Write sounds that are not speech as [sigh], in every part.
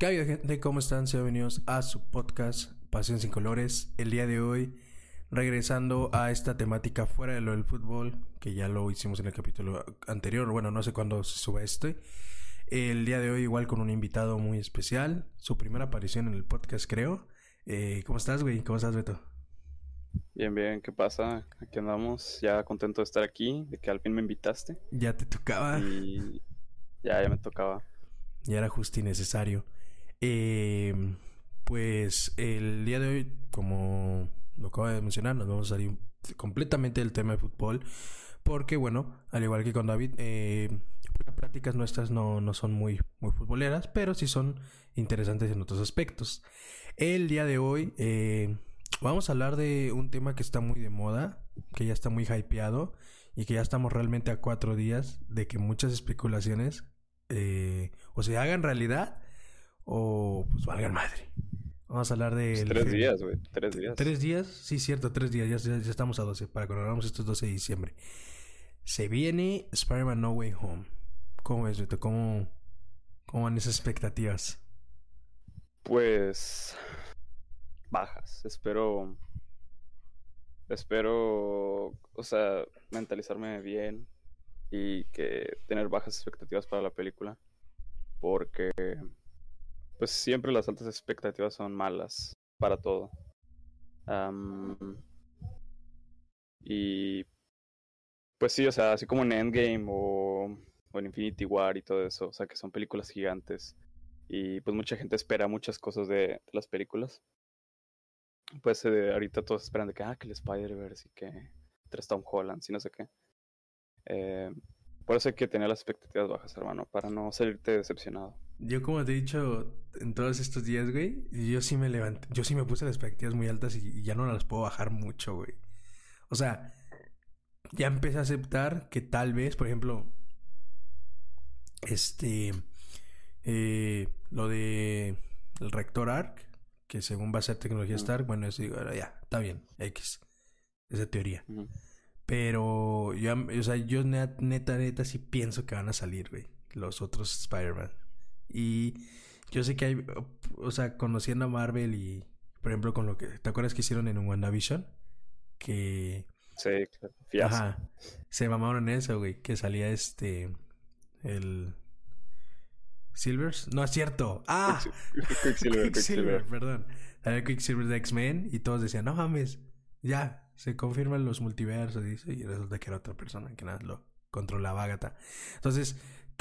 ¿Qué hay, gente? ¿Cómo están? Sean bienvenidos a su podcast Pasión sin Colores. El día de hoy, regresando a esta temática fuera de lo del fútbol, que ya lo hicimos en el capítulo anterior, bueno, no sé cuándo se sube este. El día de hoy, igual con un invitado muy especial, su primera aparición en el podcast, creo. Eh, ¿Cómo estás, güey? ¿Cómo estás, Beto? Bien, bien, ¿qué pasa? Aquí andamos, ya contento de estar aquí, de que al fin me invitaste. Ya te tocaba. Y ya, ya me tocaba. Ya era justo y necesario. Eh, pues el día de hoy, como lo acabo de mencionar, nos vamos a salir completamente del tema de fútbol. Porque, bueno, al igual que con David, eh, las prácticas nuestras no, no son muy, muy futboleras, pero sí son interesantes en otros aspectos. El día de hoy eh, vamos a hablar de un tema que está muy de moda, que ya está muy hypeado y que ya estamos realmente a cuatro días de que muchas especulaciones eh, o se hagan realidad o pues valgan madre. Vamos a hablar de... tres días, güey. Tres días. Tres días, sí, cierto, tres días. Ya, ya, estamos a 12 para que hagamos estos 12 de diciembre. Se viene Spider-Man No Way Home. ¿Cómo es, Beto? ¿Cómo, ¿Cómo van esas expectativas? Pues bajas. Espero. Espero. O sea, mentalizarme bien. Y que tener bajas expectativas para la película. Porque pues siempre las altas expectativas son malas para todo. y pues sí, o sea, así como en Endgame o, en Infinity War y todo eso, o sea, que son películas gigantes y pues mucha gente espera muchas cosas de, las películas. Pues eh, ahorita todos esperan de que, ah, que el Spider-Verse y que tres Tom Holland y no sé qué. Eh, por eso hay que tener las expectativas bajas, hermano, para no salirte decepcionado. Yo como te he dicho en todos estos días, güey, yo sí me levanté, yo sí me puse las expectativas muy altas y, ya no las puedo bajar mucho, güey. O sea, ya empecé a aceptar que tal vez, por ejemplo, este, eh, lo de el Rector Arc, que según va a ser tecnología Stark, bueno, eso digo, ya, está bien, X, esa teoría. Pero yo, o sea, yo neta, neta, sí pienso que van a salir, güey, los otros Spider-Man. Y yo sé que hay, o sea, conociendo a Marvel y, por ejemplo, con lo que, ¿te acuerdas que hicieron en un WandaVision? Que... Sí, claro. Ajá. Se mamaron en eso, güey, que salía este, el... Silvers, no es cierto. Ah, [laughs] Quicksilver, Quicksilver, perdón. Salía Quicksilver de X-Men y todos decían, no mames, ya, se confirman los multiversos, dice, y resulta que era otra persona que nada lo controlaba Agatha. Entonces,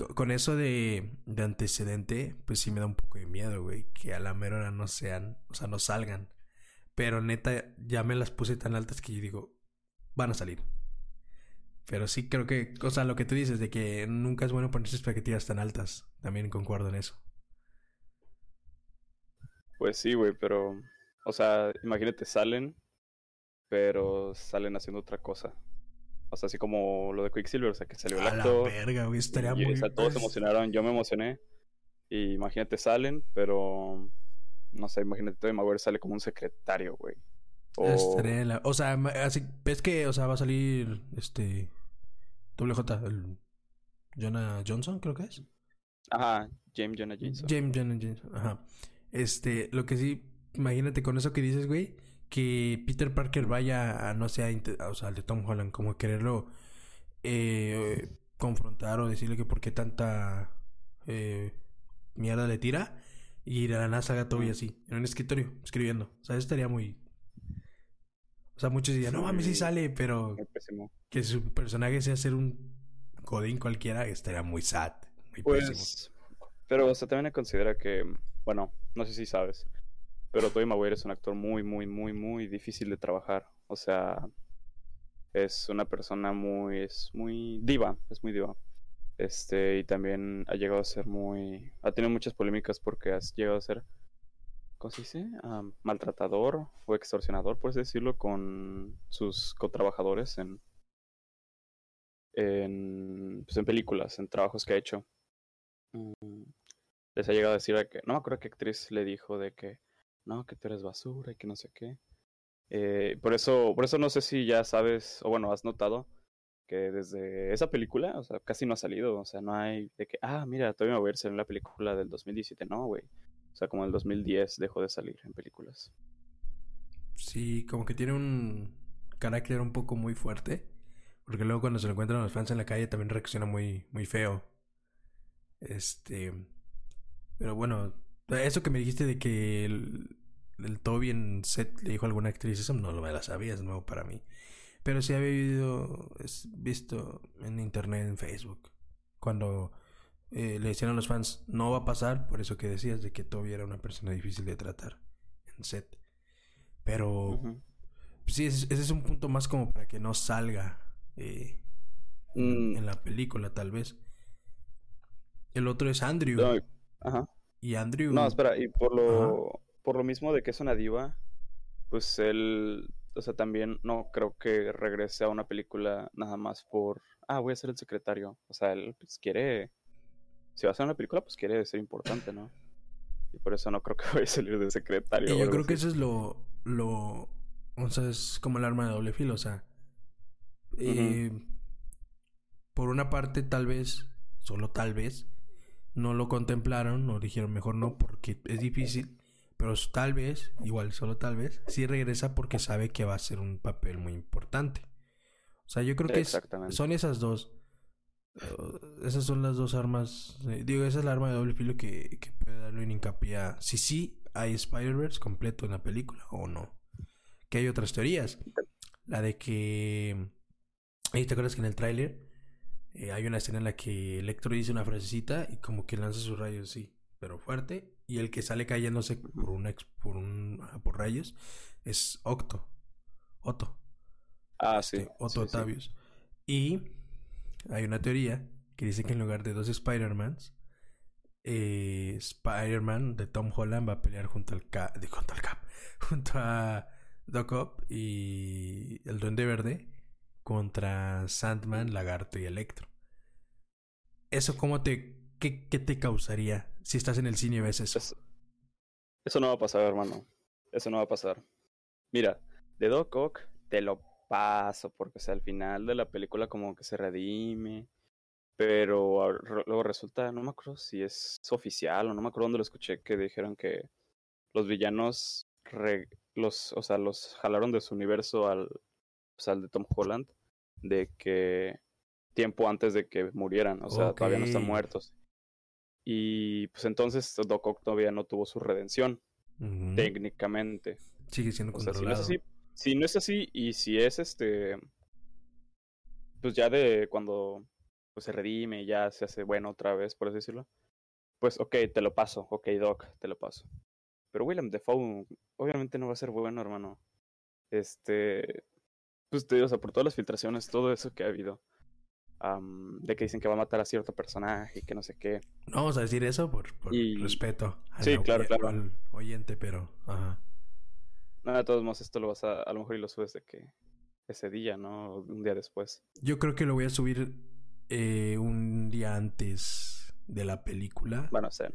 con eso de, de, antecedente, pues sí me da un poco de miedo, güey. Que a la mera hora no sean, o sea, no salgan. Pero neta, ya me las puse tan altas que yo digo, van a salir. Pero sí creo que, o sea, lo que tú dices de que nunca es bueno ponerse expectativas tan altas. También concuerdo en eso. Pues sí, güey, pero, o sea, imagínate, salen, pero salen haciendo otra cosa. O sea, así como lo de Quicksilver, o sea, que salió el a La verga, güey, estaría muy... O sea, todos se emocionaron, yo me emocioné. Y imagínate, salen, pero... No sé, imagínate, Tobey Maguire sale como un secretario, güey. O... o sea, así, ves que, o sea, va a salir, este... WJ, el... Jonah Johnson, creo que es. Ajá, James Jonah Jameson. James Jonah Jameson, ajá. Este, lo que sí, imagínate con eso que dices, güey que Peter Parker vaya a, no sé, o sea, al de Tom Holland, como quererlo eh, confrontar o decirle que por qué tanta eh, mierda le tira y la NASA haga todo y así, en un escritorio, escribiendo. O sea, eso estaría muy... O sea, muchos dirían, no mames, sí sale, pero que su personaje sea ser un godín cualquiera estaría muy sad, muy pues, Pero, o sea, también considera que, bueno, no sé si sabes, pero Tobey Maguire es un actor muy, muy, muy, muy difícil de trabajar. O sea, es una persona muy, es muy diva, es muy diva. Este, y también ha llegado a ser muy, ha tenido muchas polémicas porque ha llegado a ser, ¿cómo se dice? maltratador o extorsionador, por así decirlo, con sus cotrabajadores en, en, pues en películas, en trabajos que ha hecho. Mm, les ha llegado a decir que, no me acuerdo qué actriz le dijo de que, no, que tú eres basura y que no sé qué. Eh, por eso, por eso no sé si ya sabes, o bueno, has notado que desde esa película, o sea, casi no ha salido, o sea, no hay de que, ah, mira, todavía me voy a ver en la película del 2017, no, güey. O sea, como en el 2010 dejó de salir en películas. Sí, como que tiene un carácter un poco muy fuerte. Porque luego cuando se lo encuentran los fans en la calle también reacciona muy, muy feo. Este. Pero bueno, eso que me dijiste de que el, el Toby en set le dijo a alguna actriz, eso no lo me la sabía, es nuevo para mí. Pero sí había visto en internet, en Facebook, cuando eh, le decían a los fans, no va a pasar, por eso que decías de que Toby era una persona difícil de tratar en set. Pero sí, ese, es un punto más como para que no salga eh, mm. en la película, tal vez. El otro es Andrew. Ajá. Y Andrew. No, espera, y por lo, por lo mismo de que es una diva, pues él o sea, también no creo que regrese a una película nada más por, ah, voy a ser el secretario. O sea, él pues, quiere, si va a hacer una película, pues quiere ser importante, ¿no? Y por eso no creo que [laughs] vaya a salir de secretario. Y yo creo que eso es lo, lo, o sea, es como el arma de doble filo, o sea, eh, por una parte tal vez, solo tal vez, no lo contemplaron o dijeron mejor no porque es difícil pero tal vez, igual solo tal vez, sí regresa porque sabe que va a ser un papel muy importante. O sea, yo creo que son esas dos. Uh, esas son las dos armas. Eh, digo, esa es la arma de doble filo que, que puede darle un hincapié a si sí hay Spider-Verse completo en la película o no. Que hay otras teorías. La de que. ¿Te acuerdas que en el tráiler eh, hay una escena en la que Electro dice una frasecita y como que lanza sus rayos, sí, pero fuerte y el que sale cayéndose por un por un por rayos es Octo. Otto. Ah, sí. Este, Otto Otavius. Y hay una teoría que dice que en lugar de dos Spider-Mans, eh, Spider-Man de Tom Holland va a pelear junto al Cap, junto al Cap, [laughs] junto a Doc Ock y el Duende Verde contra Sandman, Lagarto y Electro. ¿Eso cómo te, qué, qué te causaría si estás en el cine y ves eso. eso. no va a pasar, hermano. Eso no va a pasar. Mira, de Doc Ock te lo paso, porque sea, al final de la película como que se redime. Pero luego resulta, no me acuerdo si es oficial o no me acuerdo dónde lo escuché, que dijeron que los villanos los, o sea, los jalaron de su universo al, pues, al de Tom Holland, de que tiempo antes de que murieran, o sea, todavía no están muertos. Y pues entonces Doc Ock todavía no tuvo su redención, técnicamente. Sigue siendo controlado. si, no es así, si no es así y si es este, pues ya de cuando pues, se redime y ya se hace bueno otra vez, por así decirlo, pues ok, te lo paso, ok Doc, te lo paso. Pero William Defoe obviamente no va a ser bueno, hermano. Este, pues te digo, o sea, por todas las filtraciones, todo eso que ha habido de que dicen que va a matar a cierto personaje y que no sé qué. No vamos a decir eso por, respeto sí, claro, claro. al oyente, pero... Ajá. No, de todos modos, esto lo vas a... A lo mejor y lo subes de que... Ese día, ¿no? Un día después. Yo creo que lo voy a subir eh, un día antes de la película. Van a ser.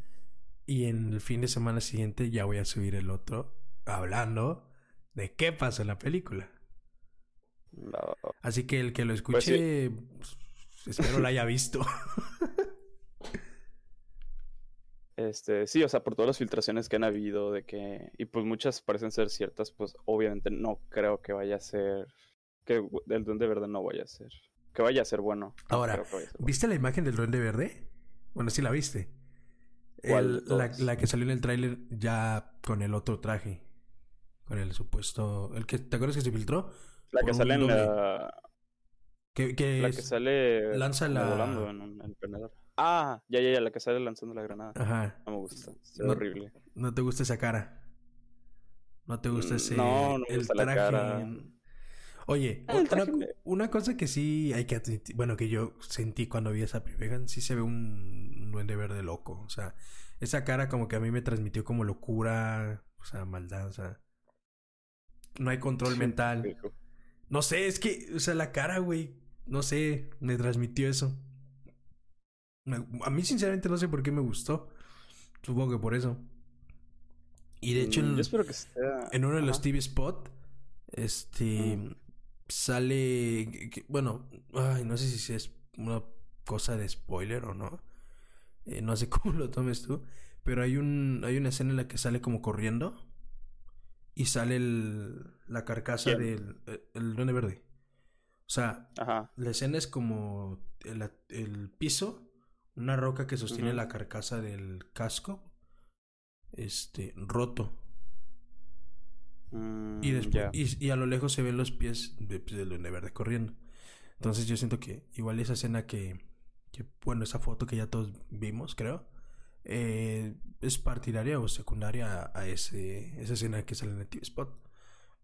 Y en el fin de semana siguiente ya voy a subir el otro hablando de qué pasó en la película. Así que el que lo pues escuche Espero la haya visto. [laughs] Este, sí, o sea, por todas las filtraciones que han habido de que, y pues muchas parecen ser ciertas, pues obviamente no creo que vaya a ser, que el duende verde no vaya a ser, que vaya a ser bueno. Ahora, ¿viste la imagen del duende verde? Bueno, sí la viste. la, la, que salió en el tráiler ya con el otro traje, con el supuesto, el que, ¿te acuerdas que se filtró? La que sale en la, que, la que sale lanza la... volando en un Ah, ya, ya, ya, la que sale lanzando la granada. Ajá. No me gusta. Es horrible. No te gusta esa cara. No te gusta mm, ese. No, no el traje. La cara. Oye, ah, una, cosa que sí hay que bueno, que yo sentí cuando vi esa película, sí se ve un duende verde loco. O sea, esa cara como que a mí me transmitió como locura, o sea, maldad, o sea. No hay control mental. No sé, es que, o sea, la cara, güey, no sé, me transmitió eso. a mí sinceramente no sé por qué me gustó. Supongo que por eso. Y de hecho, en, mm, Yo espero que sea... en uno de los TV Spot, este, sale, bueno, ay, no sé si es una cosa de spoiler o no. Eh, no sé [laughs] cómo lo tomes tú. pero hay un hay una escena en la que sale como corriendo y sale el, la carcasa del eh, el verde. O sea, la escena es como el, el, piso, una roca que sostiene la carcasa del casco, este, roto. y, mm, después, y, a lo lejos se ven los pies de, pues, del duende verde corriendo. Entonces yo siento que igual esa escena que, que bueno, esa foto que ya todos vimos, creo, eh, es partidaria o secundaria a, ese, esa escena que sale en el TV Spot.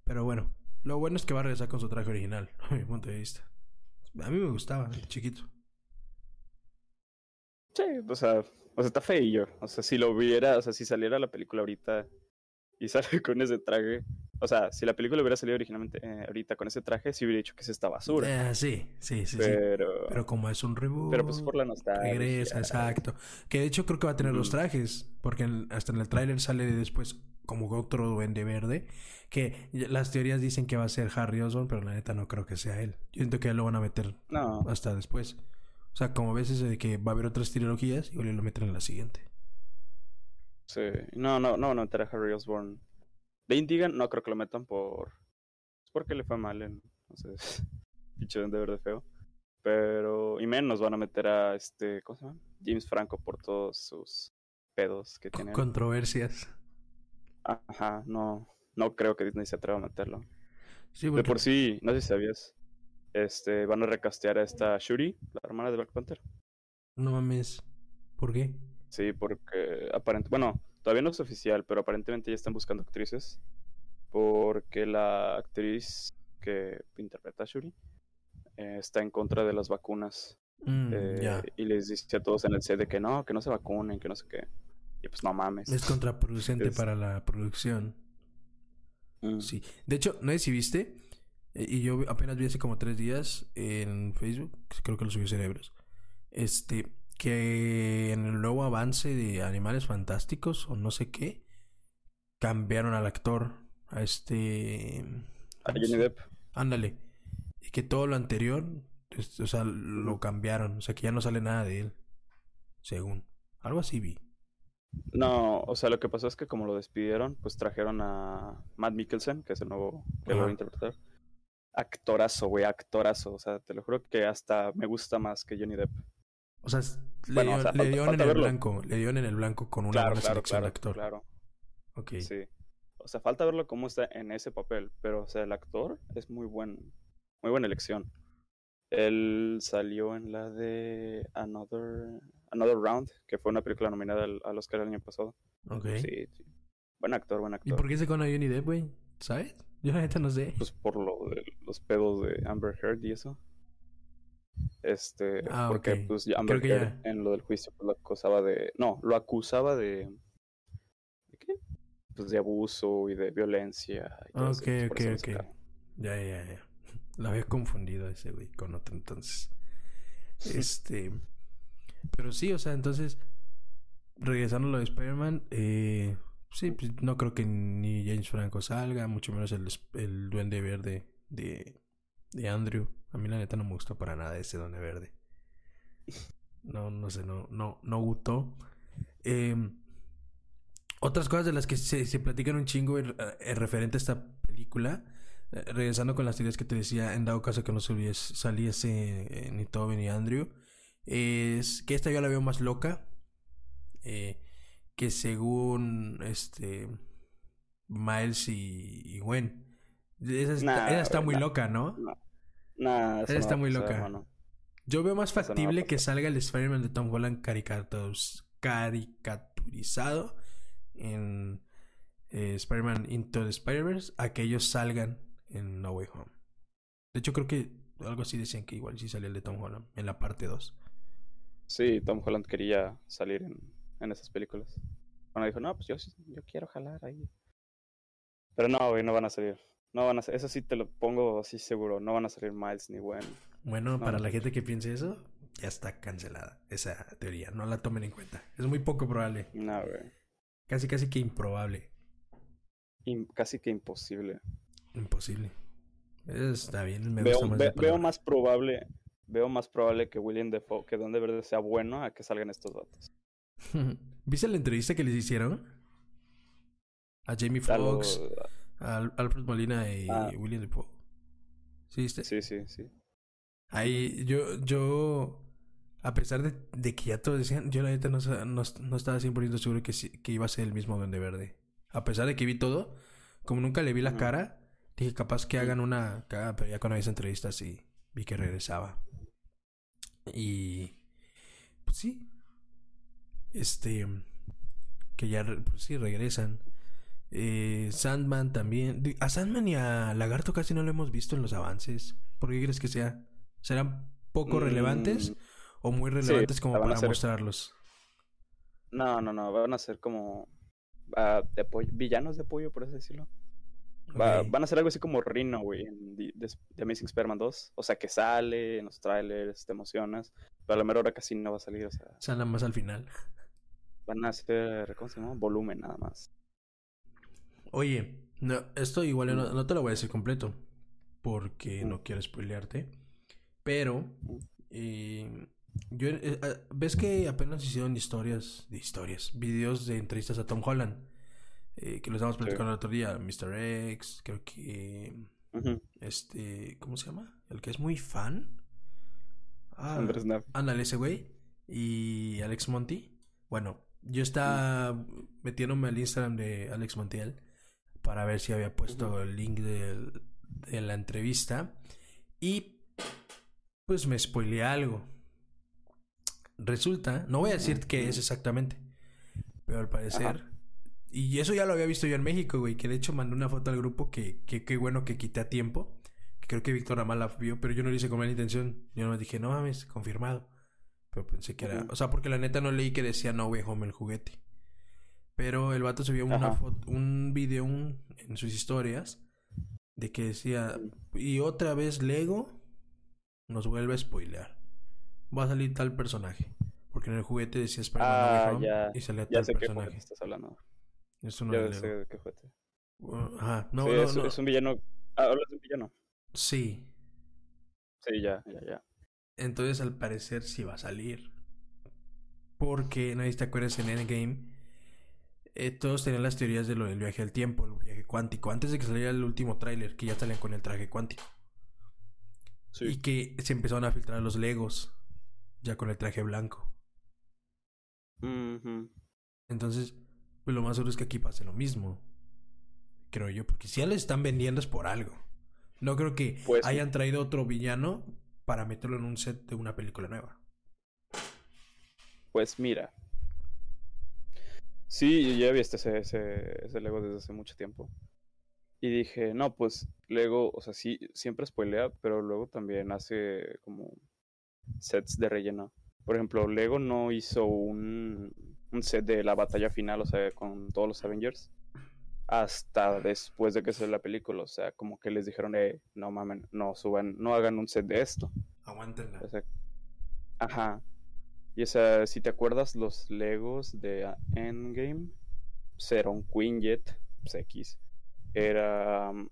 Pero bueno, lo bueno es que va a regresar con su traje original, [laughs] a mi punto de vista. A mí me gustaba, chiquito. Sí, o sea, o sea, está feillo. O sea, si lo viera, o sea, si saliera la película ahorita y sale [laughs] con ese traje. O sea, si la película hubiera salido originalmente eh, ahorita con ese traje, sí hubiera dicho que es esta basura. Eh, sí, sí, sí. Pero, pero como es un reboot. Pero pues por la nostalgia. Regresa, exacto. Que de hecho creo que va a tener los trajes. Porque hasta en el tráiler sale después como otro duende verde. Que las teorías dicen que va a ser Harry Osborn, pero la neta no creo que sea él. Yo siento que ya lo van a meter hasta después. O sea, como ves ese de que va a haber otras trilogías y lo meten en la siguiente. Sí, no, no, no van a meter a Harry Osborn. De Indigan no creo que lo metan por. Es porque le fue mal en. No sé. [laughs] Dicho de verde feo. Pero. Y menos van a meter a este. ¿Cómo se llama? James Franco por todos sus pedos que tiene. Controversias. Ajá, no. No creo que Disney se atreva a meterlo. Sí, De por sí, no sé si sabías. Este, van a recastear a esta Shuri, la hermana de Black Panther. No mames. ¿Por qué? Sí, porque aparentemente, bueno, todavía no es oficial, pero aparentemente ya están buscando actrices. Porque la actriz que interpreta a Shuri eh, está en contra de las vacunas. Mm, eh, y les dice a todos en el set de que no, que no se vacunen, que no sé qué. Y pues no mames. Es contraproducente para la producción. Mm. Sí. De hecho, no sé si viste, eh, y yo apenas vi hace como tres días en Facebook, creo que lo subió Cerebros. Este, que en el nuevo avance de Animales Fantásticos o no sé qué, cambiaron al actor, a este... A Johnny Depp. Ándale. Y que todo lo anterior, o sea, lo cambiaron, o sea, que ya no sale nada de él, según. Algo así vi. No, o sea, lo que pasó es que como lo despidieron, pues trajeron a Matt Mikkelsen, que es el nuevo que lo va a interpretar. Actorazo, güey, actorazo. O sea, te lo juro que hasta me gusta más que Johnny Depp. O sea, le, dio, en el blanco. Le dio en el blanco con una claro, buena claro, selección claro, de actor. Claro. Ok. Sí. O sea, falta verlo cómo está en ese papel. Pero, o sea, el actor es muy buen. Muy buena elección. Él salió en la de Another, Another Round, que fue una película nominada al, al Oscar el año pasado. Ok. Sí, sí. Buen actor, buen actor. ¿Y por qué se con a Johnny Depp, güey? ¿Sabes? Yo la neta no sé. Pues por lo de los pedos de Amber Heard y eso. Este, ah, porque pues Amber Heard en lo del juicio pues, lo acusaba de, no, lo acusaba de, ¿de qué? Pues de abuso y de violencia. Y todo ok, ok, ok. Ya, ya, ya. Lo había confundido ese güey con otro entonces. [laughs] Este, pero sí, o sea, entonces, regresando a lo de Spider-Man, eh, sí, pues no creo que ni James Franco salga, mucho menos el, el duende verde de, de Andrew. A mí la neta no me gustó para nada ese Duende Verde. No, no sé, no, no, no gustó. Em, otras cosas de las que se, se platican un chingo en, eh, referente a esta película, eh, regresando con las ideas que te decía, en dado caso que no saliese eh, ni Toby ni Andrew, es que esta yo la veo más loca. que según este Miles y, Gwen. Esa, está muy loca, ¿no? Nah, está muy loca. Yo veo más factible que salga el Spider-Man de Tom Holland caricaturizado en eh, Spider-Man Into the Spider-Verse a que ellos salgan en No Way Home. De hecho, creo que algo así decían que igual sí salía el de Tom Holland en la parte 2. Sí, Tom Holland quería salir en, en esas películas. Bueno, dijo, no, pues yo, yo quiero jalar ahí. Pero no, güey, no van a salir. No van a eso sí te lo pongo así seguro, no van a salir Miles ni Gwen. Bueno, para la gente que piense eso, ya está cancelada esa teoría, no la tomen en cuenta. Es muy poco probable. No, güey. Casi, casi que improbable. casi que imposible. Imposible. Está bien, me veo, gusta más veo más probable, veo más probable que William Defoe, que Donde Verde sea bueno, a que salgan estos datos. [laughs] ¿Viste la entrevista que les hicieron? A Jamie Foxx, Al- Alfred Molina y Ah. William Defoe. ¿Sí viste? Sí, sí, sí. Ahí yo, yo, a pesar de, de que ya todos decían, yo la neta no, no, no estaba 100% seguro que, que iba a ser el mismo Duende Verde. A pesar de que vi todo, como nunca le vi la cara, dije capaz que hagan una cagada, pero ya cuando vi esa entrevista sí vi que regresaba. Y pues sí, este, que ya pues, sí regresan. Eh, Sandman también. A Sandman y a Lagarto casi no lo hemos visto en los avances. ¿Por qué crees que sea? ¿Serán poco Mm, relevantes o muy relevantes como para hacer- mostrarlos? No, no, no. Van a ser como. ah, de villanos de apoyo, por así decirlo. Va-. Van a ser algo así como Rhino, güey, en The, Amazing Spider-Man 2. O sea, que sale en los trailers, te emocionas. Pero a la mera hora casi no va a salir. O sea, nada más al final. van a hacer, ¿cómo se llama? Volumen nada más. Oye, no, esto igual no, no te lo voy a decir completo. Porque no quiero spoilearte. Pero. eh, yo, eh, ah, ¿Ves que apenas hicieron historias? De historias. Videos de entrevistas a Tom Holland. eh, que lo estábamos platicando el otro día. Mr. X. Creo que. Este. ¿Cómo se llama? El que es muy fan. Ah, Andrés Naff. Ándale, ese güey. Y Alex Monty. Bueno, yo estaba metiéndome al Instagram de Alex Montiel para ver si había puesto el link de la entrevista. Y pues me spoileé algo. Resulta, no voy a decir qué es exactamente, pero al parecer. Ajá. Y eso ya lo había visto yo en México, güey. Que de hecho mandé una foto al grupo que que qué bueno que quité a tiempo. Que creo que Víctor Amal la vio, pero yo no lo hice con mala intención. Yo no dije, no mames, confirmado. Pero pensé que era. O sea, porque la neta no leí que decía no way home el juguete. Pero el vato subió una foto, un video un- en sus historias de que decía, y otra vez Lego nos vuelve a spoilear. Va a salir tal personaje. Porque en el juguete decía Spider-Man No Ah, ya. y salía Ya tal sé qué personaje. estás hablando. Es uno ya de sé Lego. qué juguete. Uh, Ajá, no, sí, no, es, no. es un villano. Ah, hablas de un villano. Sí. Sí, ya, ya, ya. Entonces al parecer sí va a salir. Porque, no sé si te acuerdas en Endgame, eh, todos tenían las teorías de lo del viaje al tiempo, el viaje cuántico, antes de que saliera el último tráiler, que ya salían con el traje cuántico. Sí. Y que se empezaron a filtrar los Legos, ya con el traje blanco. Entonces, pues lo más seguro es que aquí pase lo mismo. Creo yo, porque si ya les están vendiendo es por algo. No creo que Pues- hayan traído otro villano para meterlo en un set de una película nueva. Pues mira. Sí, yo ya vi este, ese, ese, ese Lego desde hace mucho tiempo. Y dije, no, pues Lego, o sea, sí, siempre spoilea, pero luego también hace como sets de relleno. Por ejemplo, Lego no hizo un, un set de la batalla final, o sea, con todos los Avengers, hasta después de que salió la película. O sea, como que les dijeron, eh, no mamen, no suban, no hagan un set de esto. Aguántenla. O sea, ajá. Y o sea, si te acuerdas, los Legos de ah, Endgame, pues era un Quinjet, pues X. Era. um,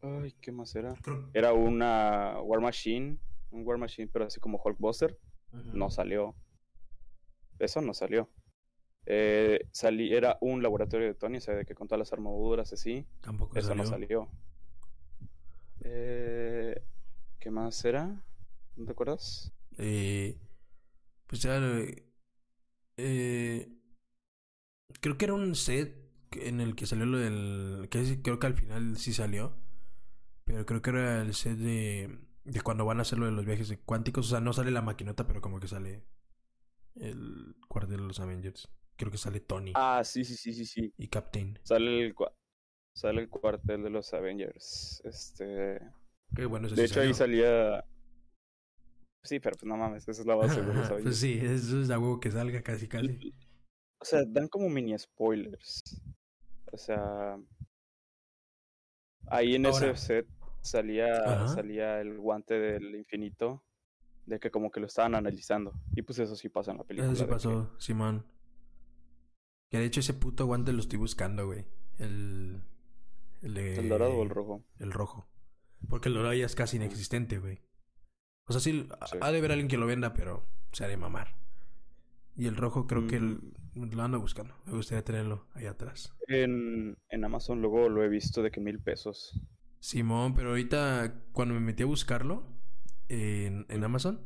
Ay, ¿qué más era? Era una War Machine, un War Machine, pero así como Hulkbuster. Ujú. No salió. Eso no salió. Eh, salí, era un laboratorio de Tony, o sea, de que con todas las armaduras así. Tampoco Eso salió. no salió. Eh, ¿Qué más era? ¿No te acuerdas? Eh, pues ya. Eh, creo que era un set en el que salió lo del. Que creo que al final sí salió. Pero creo que era el set de. De cuando van a hacer lo de los viajes de cuánticos. O sea, no sale la maquinota, pero como que sale. El cuartel de los Avengers. Creo que sale Tony Ah, sí, sí, sí, sí, sí. y Captain. Sale el, cua- sale el cuartel de los Avengers. Este. Qué bueno, eso De sí hecho, ahí salía. Sí, pero pues no mames, esa es la base Avengers. [laughs] pues sí, eso es a huevo que salga casi casi. O sea, dan como mini spoilers. O sea. Ahí en Ahora. ese set salía, Ajá. salía el guante del infinito. De que como que lo estaban analizando. Y pues eso sí pasa en la película. Eso sí que- pasó, Simón. Que de hecho ese puto guante lo estoy buscando, güey. El. El, de- ¿El dorado o el rojo? El rojo. Porque el dorado ya es casi inexistente, güey. O sea, sí, Sí. ha de haber alguien que lo venda, pero se ha de mamar. Y el rojo creo que el- lo ando buscando. Me gustaría tenerlo ahí atrás. En, en Amazon luego lo he visto de que mil pesos. Simón, pero ahorita cuando me metí a buscarlo en, en Amazon,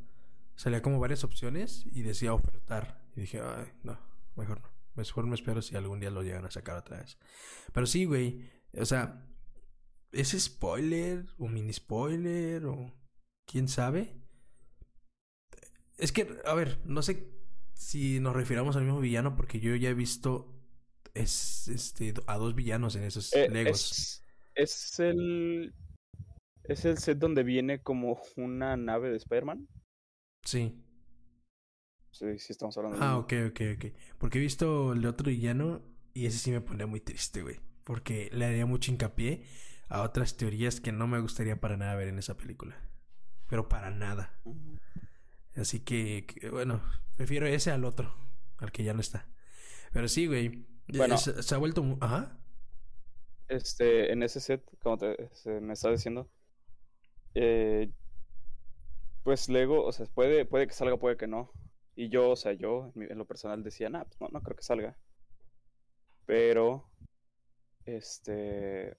salía como varias opciones y decía ofertar. Y dije, ay, no, mejor no. Mejor me espero si algún día lo llegan a sacar otra vez. Pero sí, güey. O sea, ¿es spoiler o mini spoiler o quién sabe? Es que, a ver, no sé si nos refiramos al mismo villano porque yo ya he visto es, este, a dos villanos en esos Eh, Legos. es, es el. Es el set donde viene como una nave de Spider-Man. Sí. Sí, sí, estamos hablando Ah, mismo. ok, ok, ok. Porque he visto el de otro villano y ese sí me pondría muy triste, güey. Porque le haría mucho hincapié a otras teorías que no me gustaría para nada ver en esa película. Pero para nada. Así que, que, bueno, prefiero ese al otro, al que ya no está. Pero sí, güey. Bueno. Se, se ha vuelto... Ajá. Este, en ese set, como te, se me está diciendo, eh, pues Lego, o sea, puede, puede que salga, puede que no. Y yo, o sea, yo en lo personal decía, nah, pues no, no creo que salga. Pero, este,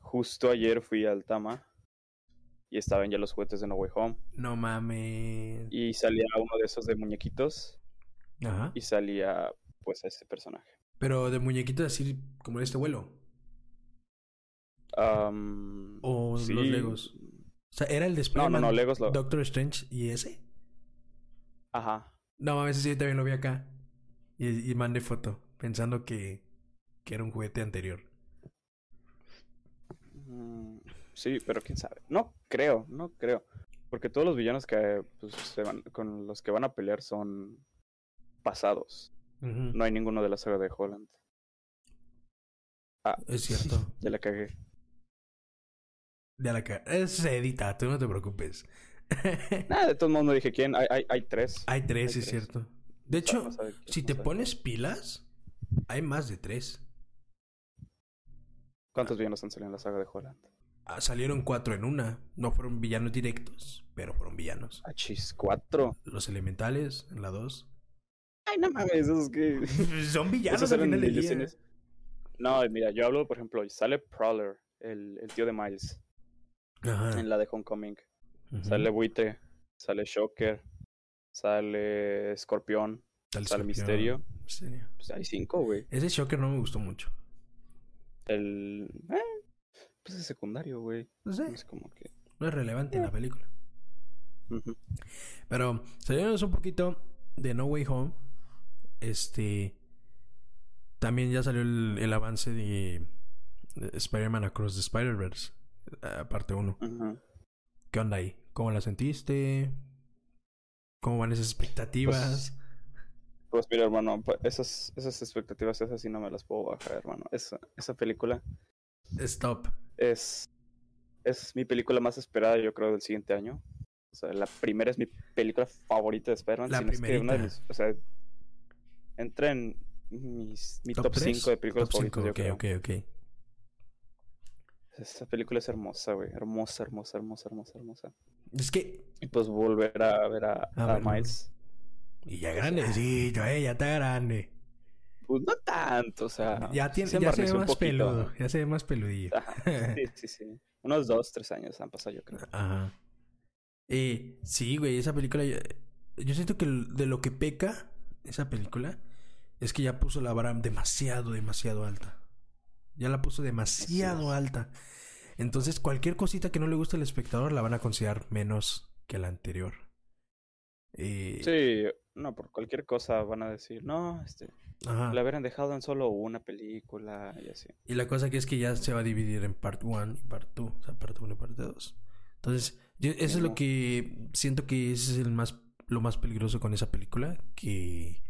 justo ayer fui al Tama y estaban ya los juguetes de No Way Home No mames. y salía uno de esos de muñequitos Ajá. y salía, pues, ese personaje. Pero de muñequitos así como de este vuelo. O los. Legos. O sea, era el de No, no, no, Legos lo... Doctor Strange y ese. Ajá. No mames, ese sí también lo vi acá. Y, y mandé foto, pensando que, que era un juguete anterior. Mm, Sí, pero quién sabe. No creo, no creo. Porque todos los villanos que pues, se van, con los que van a pelear son pasados. No hay ninguno de la saga de Holland. Ah, Es cierto. [laughs] ya la cagué. Ya la ca- Eso se edita, tú no te preocupes. [laughs] Nada, de todos modos no dije quién. Hay, hay, hay tres. hay tres, Hay es tres. cierto. De hecho, quién, si no te pones pilas, hay más de tres. ¿Cuántos villanos han salido en la saga de Holland? Ah, salieron cuatro en una. No fueron villanos directos, pero fueron villanos. Ah, chis, cuatro. Los elementales en la dos. Ay, no mames, esos que. [laughs] Son villanos Esos al final del día. No, mira, yo hablo, por ejemplo, sale Prowler, el, el tío de Miles, Ajá. en la de Homecoming. Sale Buitre, sale Shocker, sale Escorpión, Sale Misterio. Misterio. Pues hay cinco, güey. Ese Shocker no me gustó mucho. El. Eh, pues es secundario, güey. No sé, Es como que. no es relevante en la película. Ujú. Pero saliéndonos un poquito de No Way Home. Este. También ya salió el, el avance de, de Spider-Man Across the Spider-Verse. eh, Parte 1. Ujú. ¿Qué onda ahí? ¿Cómo la sentiste? ¿Cómo van esas expectativas? Pues mira, hermano, pa- esas, esas expectativas, esas sí no me las puedo bajar, hermano. Esa, esa película Stop. Es. Es mi película más esperada, yo creo, del siguiente año. O sea, la primera es mi película favorita de Spider-Man. La si no es que una de primerita. mis- o sea, entra en mis, mi top, tres? 5 de películas Top favoritas, yo ok, creo. ok, ok. Esa película es hermosa, güey. Hermosa, hermosa, hermosa, hermosa, hermosa. Es que. Y pues volver a ver a, A. Miles. Y ya grandecito, eh, ya está grande. Pues no tanto, o sea. Ya, tiene, se ya se ve más poquito. peludo. Ya se ve más peludillo. Ajá, Sí, [laughs] sí, sí. Unos dos, tres años han pasado, yo creo. Ajá. Eh, sí, güey, esa película. Yo, yo siento que de lo que peca esa película es que ya puso la vara demasiado, demasiado alta. Ya la puso demasiado alta. Entonces, cualquier cosita que no le guste al espectador la van a considerar menos que la anterior. Eh, Sí, no, por cualquier cosa van a decir, no, este, ajá. la hubieran dejado en solo una película y así. Y la cosa que es que ya se va a dividir en part 1 y part 2. O sea, parte 1 y parte 2. Entonces, yo- eso es lo que siento que es el más, lo más peligroso con esa película. Que,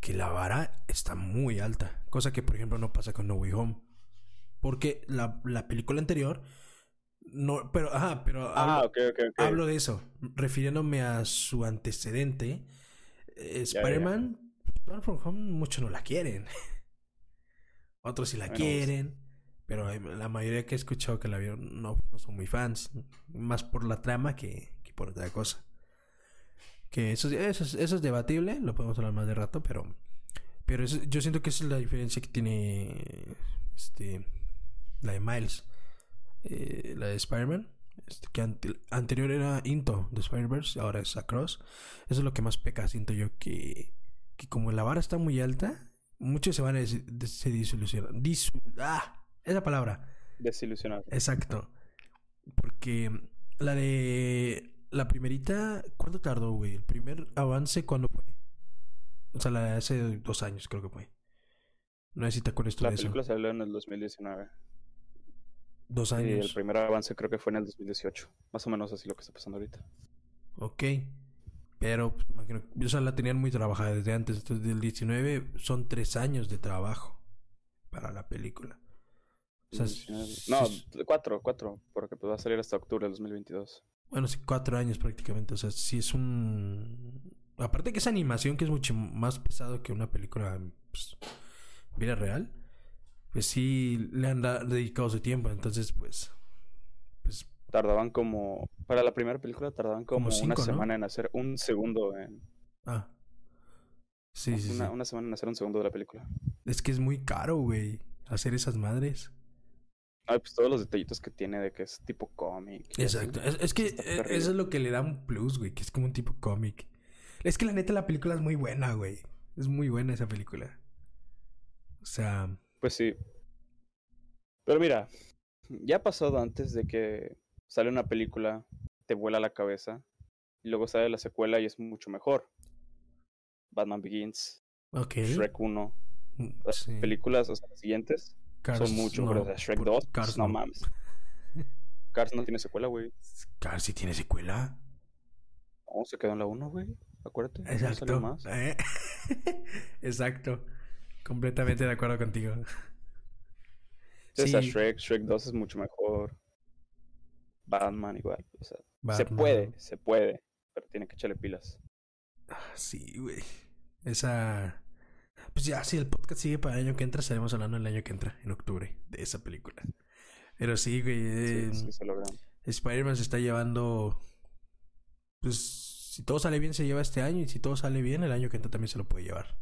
que la vara está muy alta. Cosa que, por ejemplo, no pasa con No Way Home. Porque la, la película anterior. No, pero, ajá, pero Ah, hablo, ok, ok, ok. hablo de eso. Refiriéndome a su antecedente. Eh. Spider-Man, Far From Home, muchos no la quieren. [laughs] Otros sí la Bueno, quieren. Pero la mayoría que he escuchado que la vieron no, no son muy fans. Más por la trama que, que por otra cosa. Que eso, eso, es- eso es debatible, lo podemos hablar más de rato, pero. Pero eso- yo siento que esa es la diferencia que tiene. Este. La de Miles. eh, la de Spider-Man. Este, que ante- anterior era Into de Spider-Verse, ahora es Across. Eso es lo que más peca, siento yo que. Que como la vara está muy alta, muchos se van a des- des- se desilusionan. Disu- ¡Ah! Esa palabra. Desilusionado. Exacto. Porque la de la primerita, ¿cuánto tardó, güey? El primer avance, ¿cuándo fue? O sea, la de hace dos años, creo que fue. No sé si te acuerdas tú La de eso. película salió en el 2019. Dos Y el años. primer avance creo que fue en el 2018. Más o menos así lo que está pasando ahorita. Ok. Pero, pues, imagino, o sea, la tenían muy trabajada desde antes. Entonces, del 19 son tres años de trabajo para la película. O sea, 19. sí- No, sí- cuatro, cuatro. Porque pues va a salir hasta octubre del 2022. Bueno, sí, cuatro años prácticamente. O sea, sí es un. Aparte que es animación, que es mucho más pesado que una película pues, vida real. Pues sí le han dedicado su tiempo. Entonces, pues. Pues. Tardaban como... Para la primera película tardaban como, Como cinco, una ¿no? semana en hacer un segundo en... Ah. Sí, sí, una, sí. una semana en hacer un segundo de la película. Es que es muy caro, güey. Hacer esas madres. Ay, pues todos los detallitos que tiene de que es tipo cómic. Exacto. Es, es que perdido. eso es lo que le da un plus, güey. Que es como un tipo cómic. Es que la neta la película es muy buena, güey. Es muy buena esa película. O sea. Pues sí. Pero mira, ya ha pasado antes de que sale una película, te vuela la cabeza, y luego sale la secuela y es mucho mejor. Batman Begins. Shrek 1, Mm, las sí. películas, o sea, las siguientes, Cars, son mucho, no, pero o sea, Shrek por- 2, pues, Cars no no. mames. [laughs] Cars no tiene secuela, güey. Cars sí tiene secuela. No, se quedó en la 1, güey. Acuérdate. Exacto. más. Eh, [laughs] Exacto. Completamente de acuerdo contigo. Sea, Sí. Shrek, Shrek 2 es mucho mejor. Batman igual. O sea, se puede, se puede, pero tiene que echarle pilas. Ah, Sí, güey. Esa. Pues ya, si el podcast sigue para el año que entra, estaremos hablando el año que entra, en octubre, de esa película. Pero sí, güey. eh, Sí, sí, se. Spider-Man se está llevando. Pues si todo sale bien, se lleva este año. Y si todo sale bien, el año que entra también se lo puede llevar.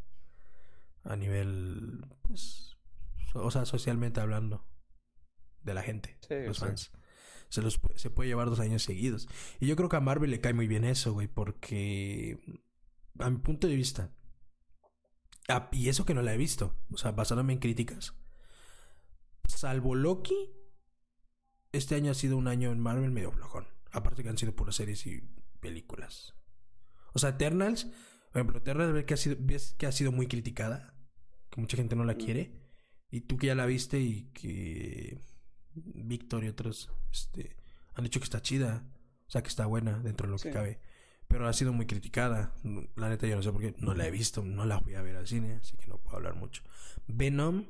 A nivel. Pues. O sea, socialmente hablando. De la gente, Sí, los sí. fans. Se, los, se puede llevar dos años seguidos. Y yo creo que a Marvel le cae muy bien eso, güey. Porque. A mi punto de vista. y eso que no la he visto. O sea, basándome en críticas. Salvo Loki, este año ha sido un año en Marvel medio flojón. Aparte que han sido puras series y películas. O sea, Eternals, por ejemplo, Eternals ves que ha sido, ves que ha sido muy criticada. Que mucha gente no la quiere. Y tú que ya la viste y que Víctor y otros este, han dicho que está chida. O sea, que está buena dentro de lo que cabe. Pero ha sido muy criticada. La neta yo no sé por qué. No la he visto. No la fui a ver al cine. Así que no puedo hablar mucho. Venom.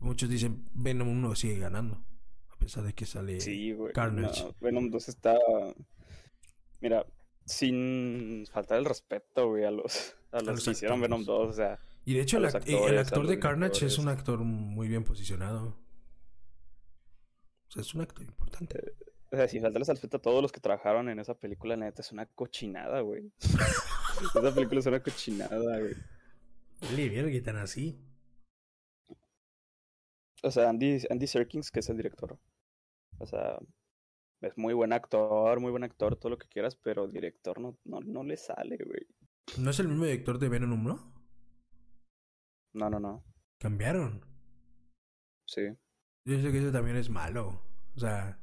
Muchos dicen Venom 1 sigue ganando. A pesar de que sale Sí, güey. Carnage. No, Venom 2 está. Mira, sin faltar el respeto, güey, a los, a los, los que hicieron. Venom 2. O sea, Y de hecho a el, act- actor de Carnage es un actor muy bien posicionado. O sea, es un actor importante. o sea, faltarles al respeto a todos los que trabajaron en esa película, la neta, es una cochinada, güey. [laughs] esa película es una cochinada, güey. Dale, verga, tan así. O sea, Andy, Andy Serkins, que es el director. O sea, es muy buen actor, muy buen actor, todo lo que quieras, pero director no, no, no le sale, güey. ¿No es el mismo director de Venom 1? No, no, no. Cambiaron. Sí. Yo sé que eso también es malo. O sea,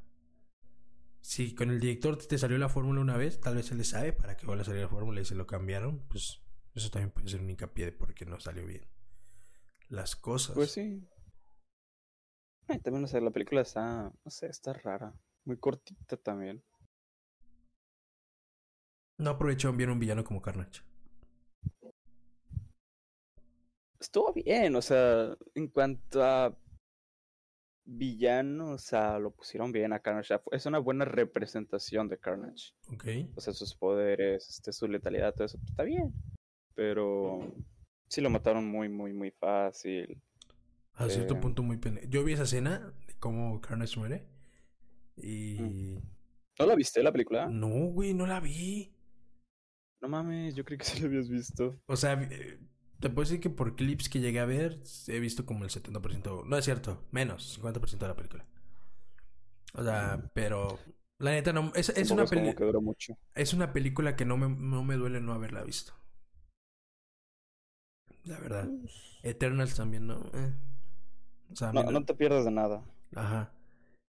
si con el director te salió la fórmula una vez, tal vez él le sabe para que vuelva a salir la fórmula y se lo cambiaron, pues eso también puede ser un hincapié de por qué no salió bien. Las cosas. Pues sí. Ay, también, o sea, la película está, no sé, está rara. Muy cortita también. No aprovecharon bien un villano como Carnage. Estuvo bien, o sea, en cuanto a villano, o sea, lo pusieron bien a Carnage. Sea, Es una buena representación de Carnage. ¿Ok? O sea, sus poderes, este, su letalidad, todo eso, pues, está bien. Pero sí lo mataron muy, muy, muy fácil. A cierto Eh, punto muy pene. Yo vi esa escena de cómo Carnage muere. Y. ¿No la viste la película? No, güey, no la vi. No mames, yo creo que sí lo habías visto. O sea, eh, te puedo decir que por clips que llegué a ver, he visto como el 70%. No es cierto, menos, 50% de la película. O sea, pero la neta no. Es, es una película. Es una película que no me, no me duele no haberla visto. La verdad. Eternals también no. Eh. O sea, no, no, te pierdas de nada. Ajá.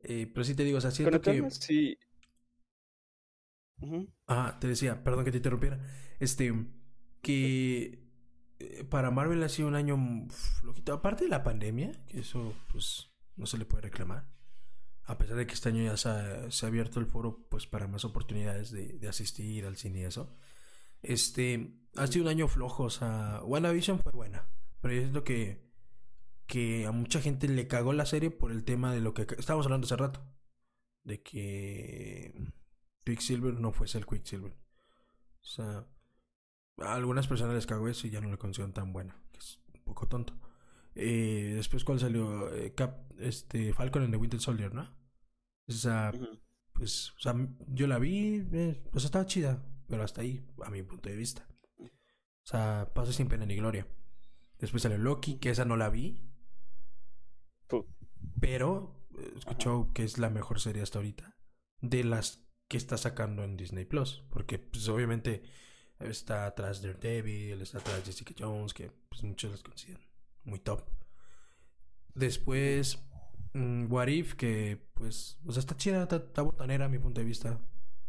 Eh, pero sí te digo, o sea, siento que. Sí. Ah, te decía, perdón que te interrumpiera. Este, que eh, para Marvel ha sido un año flojito. Aparte de la pandemia, que eso, pues, no se le puede reclamar. A pesar de que este año ya se ha, abierto el foro, pues, para más oportunidades de, asistir al cine y eso. Este, ha sido un año flojo. O sea, WandaVision fue buena. Pero yo siento que, que a mucha gente le cagó la serie por el tema de lo que estábamos hablando hace rato. De que Quicksilver no fuese el Quicksilver. O sea, a algunas personas les cagó eso y ya no le consideran tan buena, que es un poco tonto. Eh, después, ¿cuál salió? Eh, Cap, este, Falcon en The Winter Soldier, ¿no? O sea, pues, o sea, yo la vi, eh, pues estaba chida, pero hasta ahí, a mi punto de vista. O sea, pasó sin pena ni gloria. Después salió Loki, que esa no la vi. Pero escuchó que es la mejor serie hasta ahorita. De las que está sacando en Disney Plus. Porque, pues, obviamente, está atrás Daredevil, está atrás Jessica Jones, que pues, muchos los consideran muy top. Después, mm, What If, que pues, o sea, está chida, está, botanera a mi punto de vista.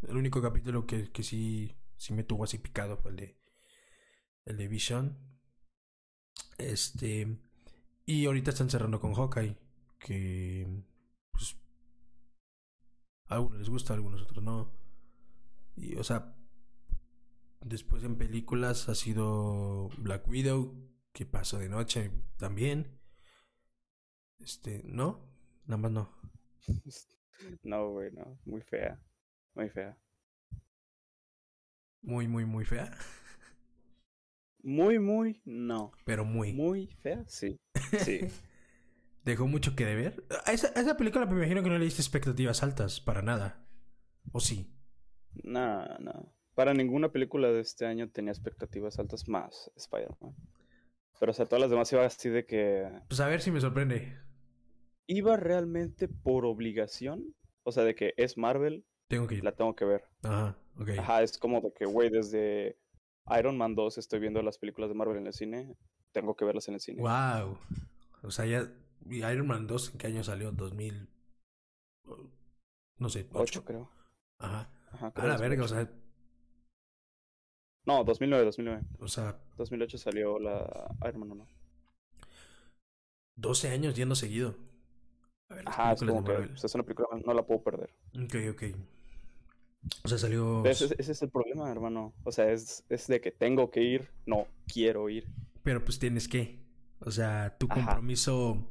El único capítulo que, que sí, sí me tuvo así picado fue el de, el de Vision. Este, y ahorita están cerrando con Hawkeye, que pues a algunos les gusta, a algunos otros no. Y, o sea, después en películas ha sido Black Widow, que pasó de noche también. Este, ¿no? Nada más no. [laughs] No, güey, no. Muy fea. Muy fea. Muy, muy, muy fea. Muy, muy, no. Pero muy. Muy fea, sí. Sí. [laughs] Dejó mucho que deber. A esa, esa película me imagino que no le diste expectativas altas, para nada. ¿O sí? No, no. Para ninguna película de este año tenía expectativas altas más Spider-Man. Pero o sea, todas las demás iba así de que... Pues a ver si me sorprende. Iba realmente por obligación. O sea, de que es Marvel. Tengo que ir. La tengo que ver. Ajá, ok. Ajá, es como de que, güey, desde Iron Man 2 estoy viendo las películas de Marvel en el cine. Tengo que verlas en el cine. Wow. O sea, ya ¿Y Iron Man 2 en qué año salió? ¿2000? No sé, 8, creo. Ajá. Ajá a la verga, o sea. No, 2009, 2009. O sea. 2008 salió la Iron Man 1. 12 años yendo seguido. A ver, Ajá, es como que o sea, es una película, no la puedo perder. Ok, ok. O sea, salió. Ese, ese, es el problema, hermano. O sea, es, es de que tengo que ir, no quiero ir. Pero pues tienes que. O sea, tu compromiso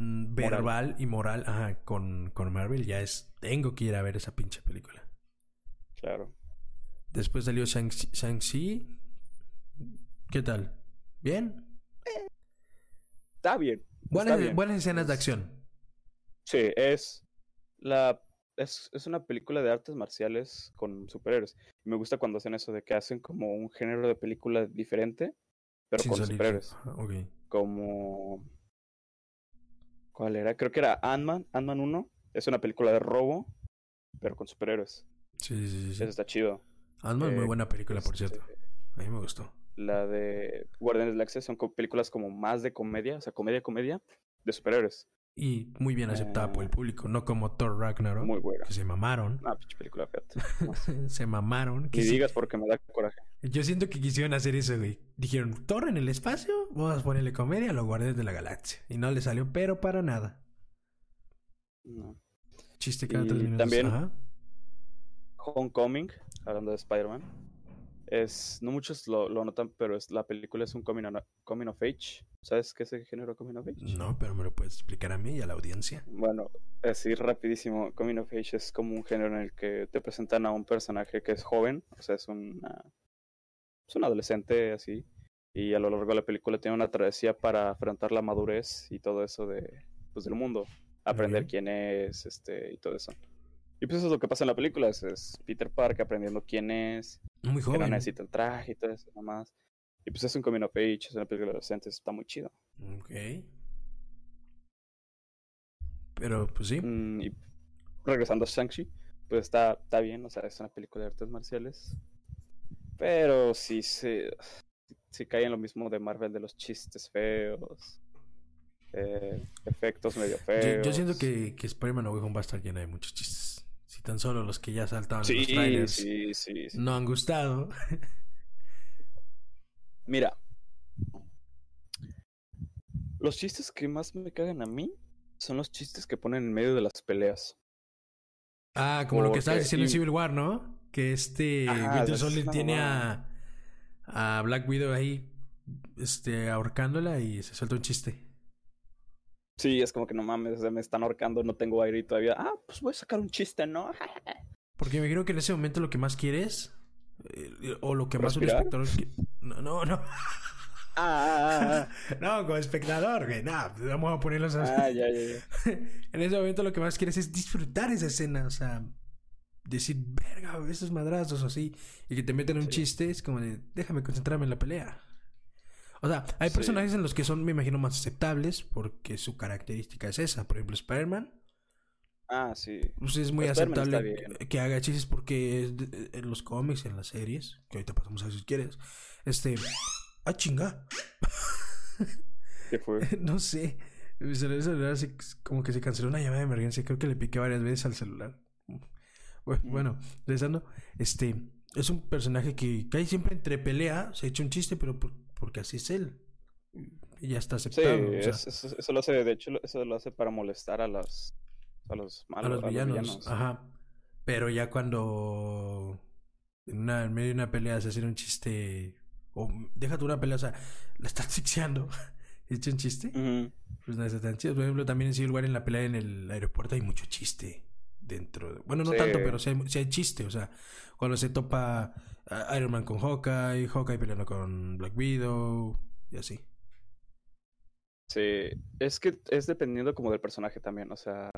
Mm, verbal y moral ajá, con, con Marvel ya es, tengo que ir a ver esa pinche película. Claro. Después salió Shang-Chi. ¿Qué tal? ¿Bien? está bien. Buenas, buenas escenas de acción. Sí, es la es, es, una película de artes marciales con superhéroes. Me gusta cuando hacen eso de que hacen como un género de película diferente, pero con superhéroes. Como ¿Cuál era? Creo que era Ant-Man, Ant-Man 1. Es una película de robo, pero con superhéroes. Sí, sí, sí. Eso está chido. Ant-Man, muy eh, buena película, por cierto. Este, A mí me gustó. La de Guardianes de la Galaxia son películas como más de comedia, o sea, comedia, comedia, de superhéroes. Y muy bien aceptada por el eh, público, no como Thor Ragnarok. Muy buena. Que se mamaron. Ah, pinche película fíjate. [laughs] se mamaron. Y digas porque me da coraje. Yo siento que quisieron hacer eso, güey. Dijeron, Thor en el espacio, vamos a ponerle comedia a los Guardianes de la Galaxia. Y no le salió, pero para nada. No. Chiste cada tres minutos. También Ajá. Homecoming, hablando de Spider-Man es, no muchos lo, lo, notan, pero es, la película es un coming, coming of age. ¿Sabes qué es el género coming of age? No, pero me lo puedes explicar a mí y a la audiencia. Bueno, así rapidísimo, coming of age es como un género en el que te presentan a un personaje que es joven, o sea, es, una, es un adolescente así, y a lo largo de la película tiene una travesía para afrontar la madurez y todo eso de, pues, del mundo, aprender quién es, este, y todo eso. Y pues eso es lo que pasa en la película, es, es Peter Parker aprendiendo quién es, Muy que no joven. necesita el traje y todo eso nomás. Y pues es un coming of age, es una película de adolescentes, está muy chido. Ok. Pero, pues sí. Mm, y regresando a Shang-Chi, pues está, está bien, o sea, es una película de artes marciales. Pero sí se, sí cae en lo mismo de Marvel de los chistes feos, eh, efectos medio Yo, feos. yo siento que, que Spider-Man No Way Home va a estar llena de muchos chistes. Si tan solo los que ya saltaban Sí, los trailers sí, sí, sí. no han gustado. Mira, los chistes que más me cagan a mí son los chistes que ponen en medio de las peleas. Ah, como lo que estabas diciendo en Civil War, ¿no? Que este Ajá, Winter Soldier tiene a, a Black Widow ahí este, ahorcándola y se suelta un chiste. Sí, es como que no mames, o sea, me están ahorcando, no tengo aire y todavía. Ah, pues voy a sacar un chiste, ¿no? [laughs] Porque me creo que en ese momento lo que más quieres, eh, o lo que más un espectador... No, no, no. Ah, ah, [laughs] No, como espectador, güey. Pues vamos a ponerlos ah, así. ah, ya, ya, ya. [laughs] en ese momento lo que más quieres es disfrutar esa escena, o sea, decir, verga, esos madrazos o así, y que te meten un Sí. chiste, es como de, déjame concentrarme en la pelea. O sea, hay Sí. personajes en los que son, me imagino, más aceptables porque su característica es esa. Por ejemplo, Spider-Man, Ah, sí. pues es muy aceptable que haga chistes porque es de- en los cómics, en las series, que ahorita pasamos a ver si quieres, este, ah, chinga. ¿Qué fue? [laughs] No sé. Mi celular, celular se- como que se canceló una llamada de emergencia. Creo que le piqué varias veces al celular. Bueno, Mm. bueno, regresando. Este es un personaje que cae siempre entre pelea. Se echa un chiste, pero por- porque así es él. Y ya está Sí, aceptado. o sea, es- es- eso lo hace, de hecho, eso lo hace para molestar a los, a los a malos, los villanos. Ajá. Pero ya cuando en, una, en medio de una pelea se hace un chiste. O déjate una pelea, o sea, la está [laughs] asfixiando. echa un chiste. Pues no está tan chido. Por ejemplo, también en Civil War en la pelea en el aeropuerto hay mucho chiste dentro. de- Bueno, no Sí. tanto, pero sí hay, sí hay chiste. O sea, cuando se topa Iron Man con Hawkeye, Hawkeye peleando con Black Widow y así. Sí, es que es dependiendo como del personaje también, o sea,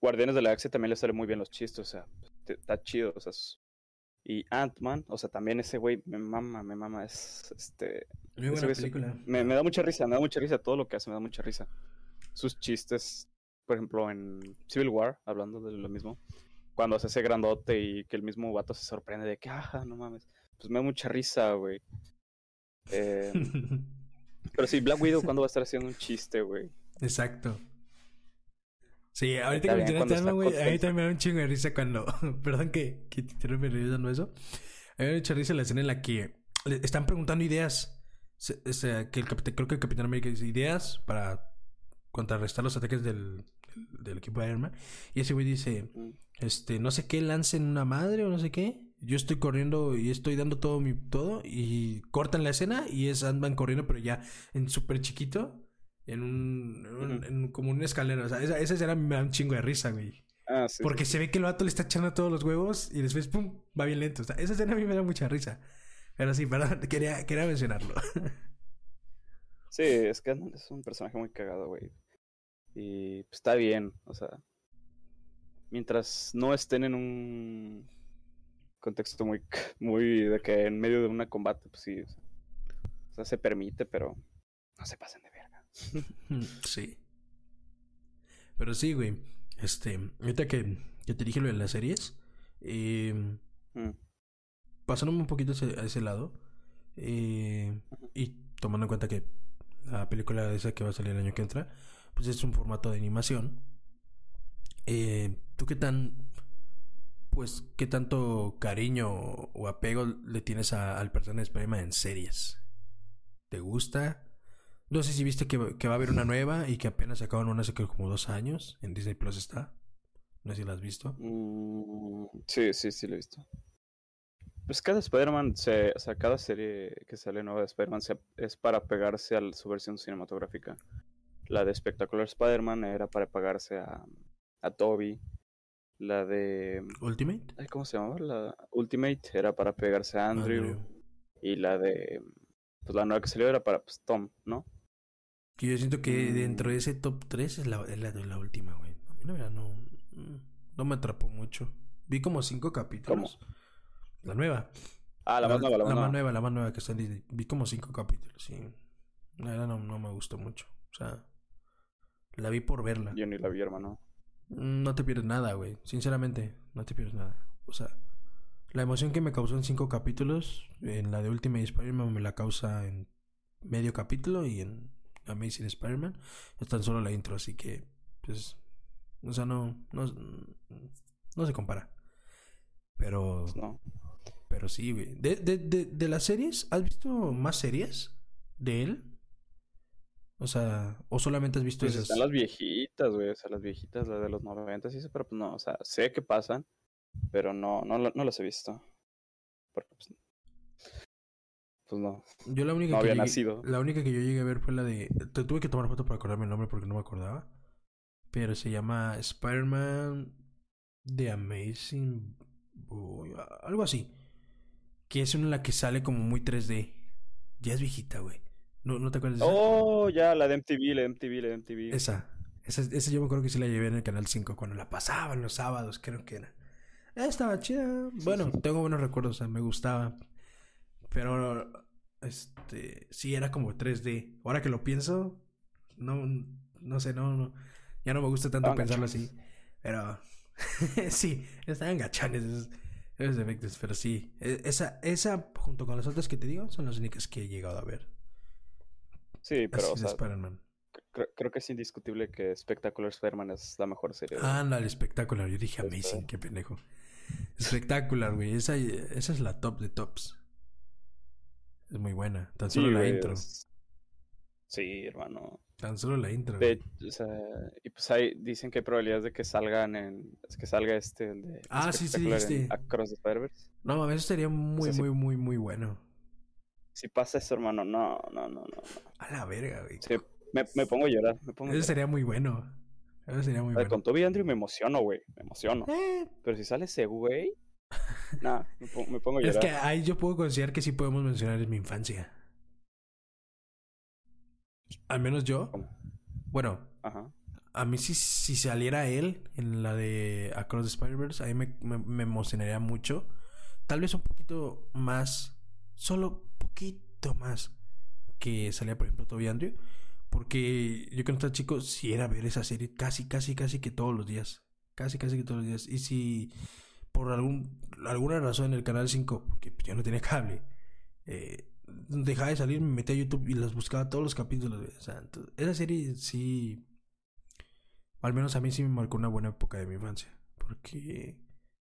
Guardianes de la Galaxia también le salen muy bien los chistes, o sea, está chido, o sea, es- y Ant-Man, o sea, también ese güey me mama, me mama, es, este, Muy buena se- película. me, me da mucha risa, me da mucha risa todo lo que hace, me da mucha risa. Sus chistes, por ejemplo, en Civil War, hablando de lo mismo, cuando se hace grandote y que el mismo vato se sorprende de que, ajá, no mames, pues me da mucha risa, güey. Eh, [laughs] pero sí, Black Widow, ¿cuándo va a estar haciendo un chiste, güey? Exacto. Sí, ahorita que mencionaste güey, a mí también me da un chingo de risa cuando. [laughs] Perdón que, que te interrumpa revisando eso. A mí me da mucha risa la escena en la que le están preguntando ideas. Se- o sea, que el creo que el Capitán América dice ideas para contrarrestar los ataques del, del, del equipo de Iron Man. Y ese güey dice: este, no sé qué, lancen una madre o no sé qué. Yo estoy corriendo y estoy dando todo mi todo. Y cortan la escena y es Ant-Man corriendo, pero ya en súper chiquito. En un, en un- en como una escalera. O sea, esa, esa escena me da un chingo de risa, güey. Ah, sí. Porque se ve que el vato le está echando todos los huevos y después, pum, va bien lento. O sea, esa escena a mí me da mucha risa. Pero sí, perdón, [laughs] quería, quería mencionarlo. [laughs] Sí, es que es un personaje muy cagado, güey. Y pues, está bien, o sea. Mientras no estén en un contexto muy, [laughs] muy de que en medio de una combate, pues sí. O sea, o sea, se permite, pero no se pasen de verga. [laughs] sí. Pero sí, güey. Este, ahorita que, que te dije lo de las series, eh, Mm, pasándome un poquito ese- a ese lado eh, y tomando en cuenta que la película esa que va a salir el año que entra, pues es un formato de animación. Eh, ¿Tú qué tan, pues, qué tanto cariño o apego le tienes al personaje de Spider-Man en series? ¿Te gusta? No sé si viste que, que va a haber una nueva y que apenas sacaron una hace como dos años. En Disney Plus está. No sé si la has visto. mm, sí, sí, sí, lo he visto. Pues cada Spider-Man, se, o sea, cada serie que sale nueva de Spider-Man es para pegarse a su versión cinematográfica. La de Spectacular Spider-Man era para pegarse a, a Toby. La de. Ultimate. ay, ¿Cómo se llamaba? La Ultimate era para pegarse a Andrew. Andrew. Y la de. Pues la nueva que salió era para pues, Tom, ¿no? Que yo siento que Mm. dentro de ese top 3 es la, es la, de la última, güey. A mí la verdad no. mm, no me atrapó mucho. Vi como cinco capítulos. La nueva. Ah, la, más nueva, la, más nueva. La más nueva que está en Disney. Vi como cinco capítulos, y La verdad no, no me gustó mucho. O sea, la vi por verla. Yo ni la vi, hermano. No te pierdes nada, güey. Sinceramente, no te pierdes nada. O sea, la emoción que me causó en cinco capítulos, en la de Ultimate Spider-Man me la causa en medio capítulo y en Amazing Spider-Man es tan solo la intro, así que, pues, o sea, no, no, no se compara. Pero, pues no. pero sí, güey. De, de, de, de las series, ¿has visto más series de él? O sea, o solamente has visto pues Están las viejitas, güey, o sea, las viejitas, las de los noventas y eso, pero pues no, o sea, sé que pasan, pero no, no, no las he visto. Porque pues, pues no. Yo la única que había nacido. La única que yo llegué a ver fue la de. Te tuve que tomar foto para acordarme el nombre porque no me acordaba. Pero se llama Spider-Man The Amazing Boy. Algo así. Que es una en la que sale como muy 3D. Ya es viejita, güey. ¿No, ¿No te acuerdas de esa? Oh, ya, la de MTV, la de MTV, la de MTV. Esa. Esa, esa yo me acuerdo que sí la llevé en el canal 5 cuando la pasaban los sábados, creo que era. Estaba chida. Bueno, tengo buenos recuerdos, o sea, me gustaba. Pero, este, sí, era como 3D. Ahora que lo pienso, no, no sé, no, no ya no me gusta tanto pensarlo así. Pero, [laughs] sí, estaban gachones esos, esos, efectos. Pero sí, e, esa, esa, junto con las otras que te digo, son las únicas que he llegado a ver. Sí, pero, o sea, creo, que es indiscutible que Spectacular Spider-Man es la mejor serie. Ándale, Spectacular. Yo dije este Amazing, qué pendejo. Spectacular, güey. Esa, esa es la top de tops. Es muy buena. Tan solo la intro. Sí, hermano. Tan solo la intro. o sea, y pues hay, dicen que hay probabilidades de que salgan en. que salga este, el de. Ah, sí, sí, sí. Across the spider No, a veces sería muy, muy, muy, muy bueno. Si pasa eso, hermano, no, no, no, no. A la verga, güey. Sí, me, me pongo a llorar. Me pongo Eso sería muy bueno. Eso sería muy bueno. Con Toby Andrew me emociono, güey. Me emociono. Eh. Pero si sale ese güey. Nah, me pongo, a llorar. Es que ahí yo puedo considerar que sí podemos mencionar en mi infancia. Al menos yo. Bueno. Ajá. A mí si, si saliera él en la de Across the Spider-Verse, a me, me, emocionaría mucho. Tal vez un poquito más. Solo poquito más. Que salía, por ejemplo, Toby Andrew. Porque yo cuando estaba chico, si era ver esa serie casi, casi, casi que todos los días. Casi, casi que todos los días. Y si por algún, alguna razón en el canal 5, porque yo no tenía cable, eh, dejaba de salir, me metía a YouTube y los buscaba todos los capítulos. Esa serie sí, al menos a mí sí me marcó una buena época de mi infancia. Porque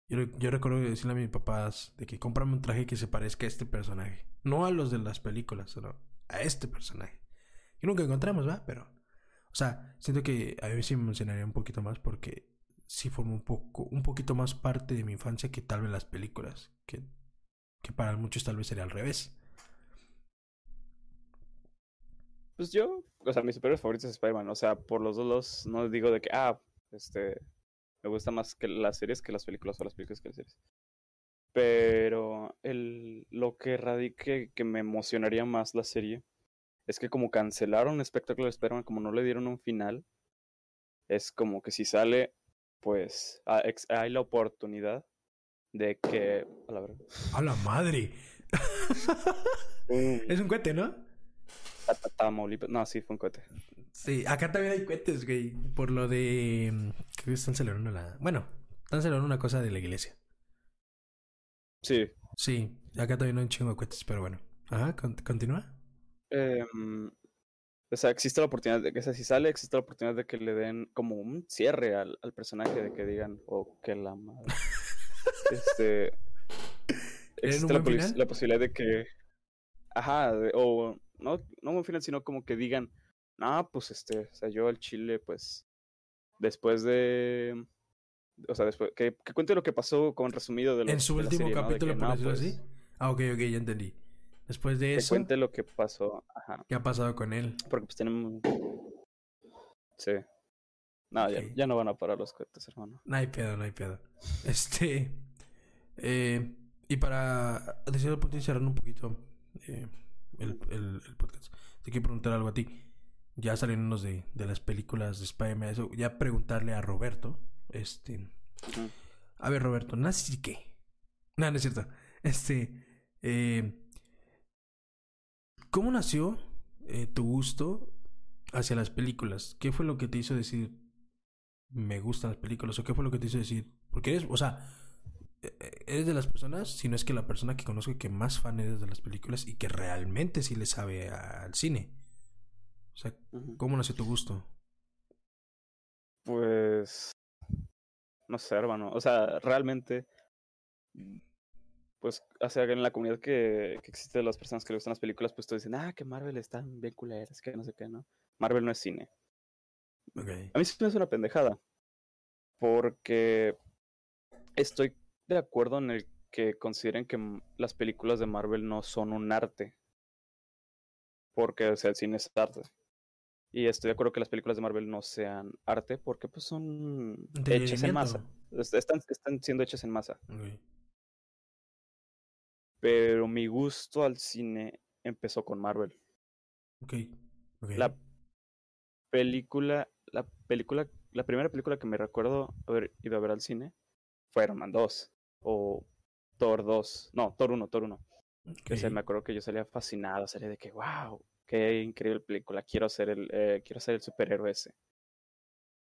yo, yo recuerdo decirle a mis papás de que cómprame un traje que se parezca a este personaje. No a los de las películas, sino a este personaje. Y nunca encontramos, ¿va? Pero, o sea, siento que a mí sí me emocionaría un poquito más porque sí forma un poco, un poquito más parte de mi infancia que tal vez las películas. Que, que para muchos tal vez sería al revés. Pues yo, o sea, mis superhéroes favoritos es Spider-Man. O sea, por los dos lados, no digo de que, ah, este, me gusta más que las series que las películas o las películas que las series. Pero el, lo que radique que me emocionaría más la serie es que como cancelaron Spectacular Spider-Man, como no le dieron un final, es como que si sale, pues hay la oportunidad de que... A la, ¡A la madre! [laughs] es un cohete, ¿no? No, sí, fue un cohete. Sí, acá también hay cohetes, güey. Por lo de. Creo que están celebrando la. Bueno, están celebrando una cosa de la iglesia. Sí. Sí, acá también hay un chingo de cohetes, pero bueno. Ajá, continúa. Eh, o sea, existe la oportunidad de que, si sale, existe la oportunidad de que le den como un cierre al, al personaje, de que digan, oh, que la madre. [laughs] este. Existe la, la, posibilidad de que. Ajá, o no, no un final, sino como que digan, ah, pues este, o sea, yo al Chile, pues, después de. O sea, después. Que, que cuente lo que pasó con resumido de lo En su último capítulo, por decirlo así. Pues ah, ok, ok, ya entendí. Después de eso. Que cuente lo que pasó. Ajá. ¿Qué ha pasado con él? Porque pues tenemos. Sí. No, ya, ya, no van a parar los cohetes, hermano. No hay pedo, no hay pedo. [laughs] Este. Eh, y para decir el punto y cerrar un poquito eh, el, el, el, podcast, te quiero preguntar algo a ti. Ya saliendo de, de las películas de Spider-Man, ya preguntarle a Roberto, este, A ver, Roberto, ¿nací qué? No, no es cierto. Este. Eh, ¿Cómo nació eh, tu gusto hacia las películas? ¿Qué fue lo que te hizo decir me gustan las películas? ¿O qué fue lo que te hizo decir? Porque eres, o sea, e, e, eres de las personas, si no es que la persona que conozco que más fan eres de las películas y que realmente sí le sabe al cine. O sea, ¿cómo nació tu gusto? Pues. No sé, hermano. O sea, realmente. Pues, o sea, en la comunidad que, que existe de las personas que le gustan las películas, pues todos dicen, ah, que Marvel están bien culeras, que no sé qué, ¿no? Marvel no es cine. A mí sí me hace una pendejada. Porque estoy de acuerdo en el que consideren que las películas de Marvel no son un arte. Porque, o sea, el cine es arte. Y estoy de acuerdo que las películas de Marvel no sean arte porque pues son hechas en masa. Están, están siendo hechas en masa. Pero mi gusto al cine empezó con Marvel. Okay. La película, la película, la primera película que me recuerdo haber ido a ver al cine fue Iron Man 2 o Thor 2. No, Thor 1, Thor 1. Que me acuerdo que yo salía fascinado, salía de que, wow, qué increíble película, quiero ser el, eh, quiero ser el superhéroe ese.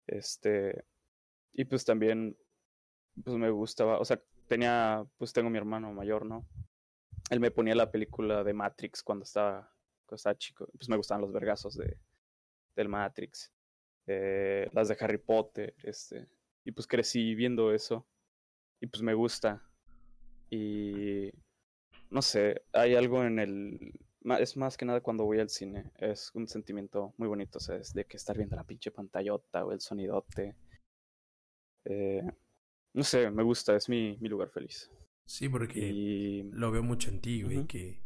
Este, y pues también, pues me gustaba, o sea, tenía, pues tengo mi hermano mayor, ¿no? Él me ponía la película de Matrix cuando estaba, cuando estaba chico, pues me gustaban los vergazos de, del Matrix, eh, las de Harry Potter, este, y pues crecí viendo eso, y pues me gusta, y no sé, hay algo en el, es más que nada cuando voy al cine. Es un sentimiento muy bonito, o sea, es de que estar viendo la pinche pantallota o el sonidote. Eh, no sé, me gusta, es mi, mi lugar feliz. Sí, porque lo veo mucho en ti, güey, que,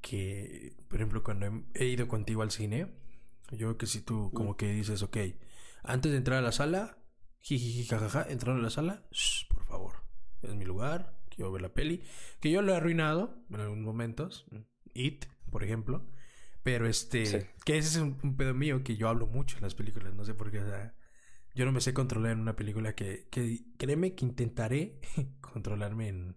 que, por ejemplo, cuando he, ido contigo al cine, yo veo que si tú como que dices, ok, antes de entrar a la sala, jiji, jajaja, entrar a la sala, por favor, es mi lugar, quiero ver la peli, que yo lo he arruinado en algunos momentos, It, por ejemplo. Pero este, que ese es un, pedo mío que yo hablo mucho en las películas, no sé por qué, o sea, yo no me sé controlar en una película que, que créeme que intentaré [laughs] controlarme en,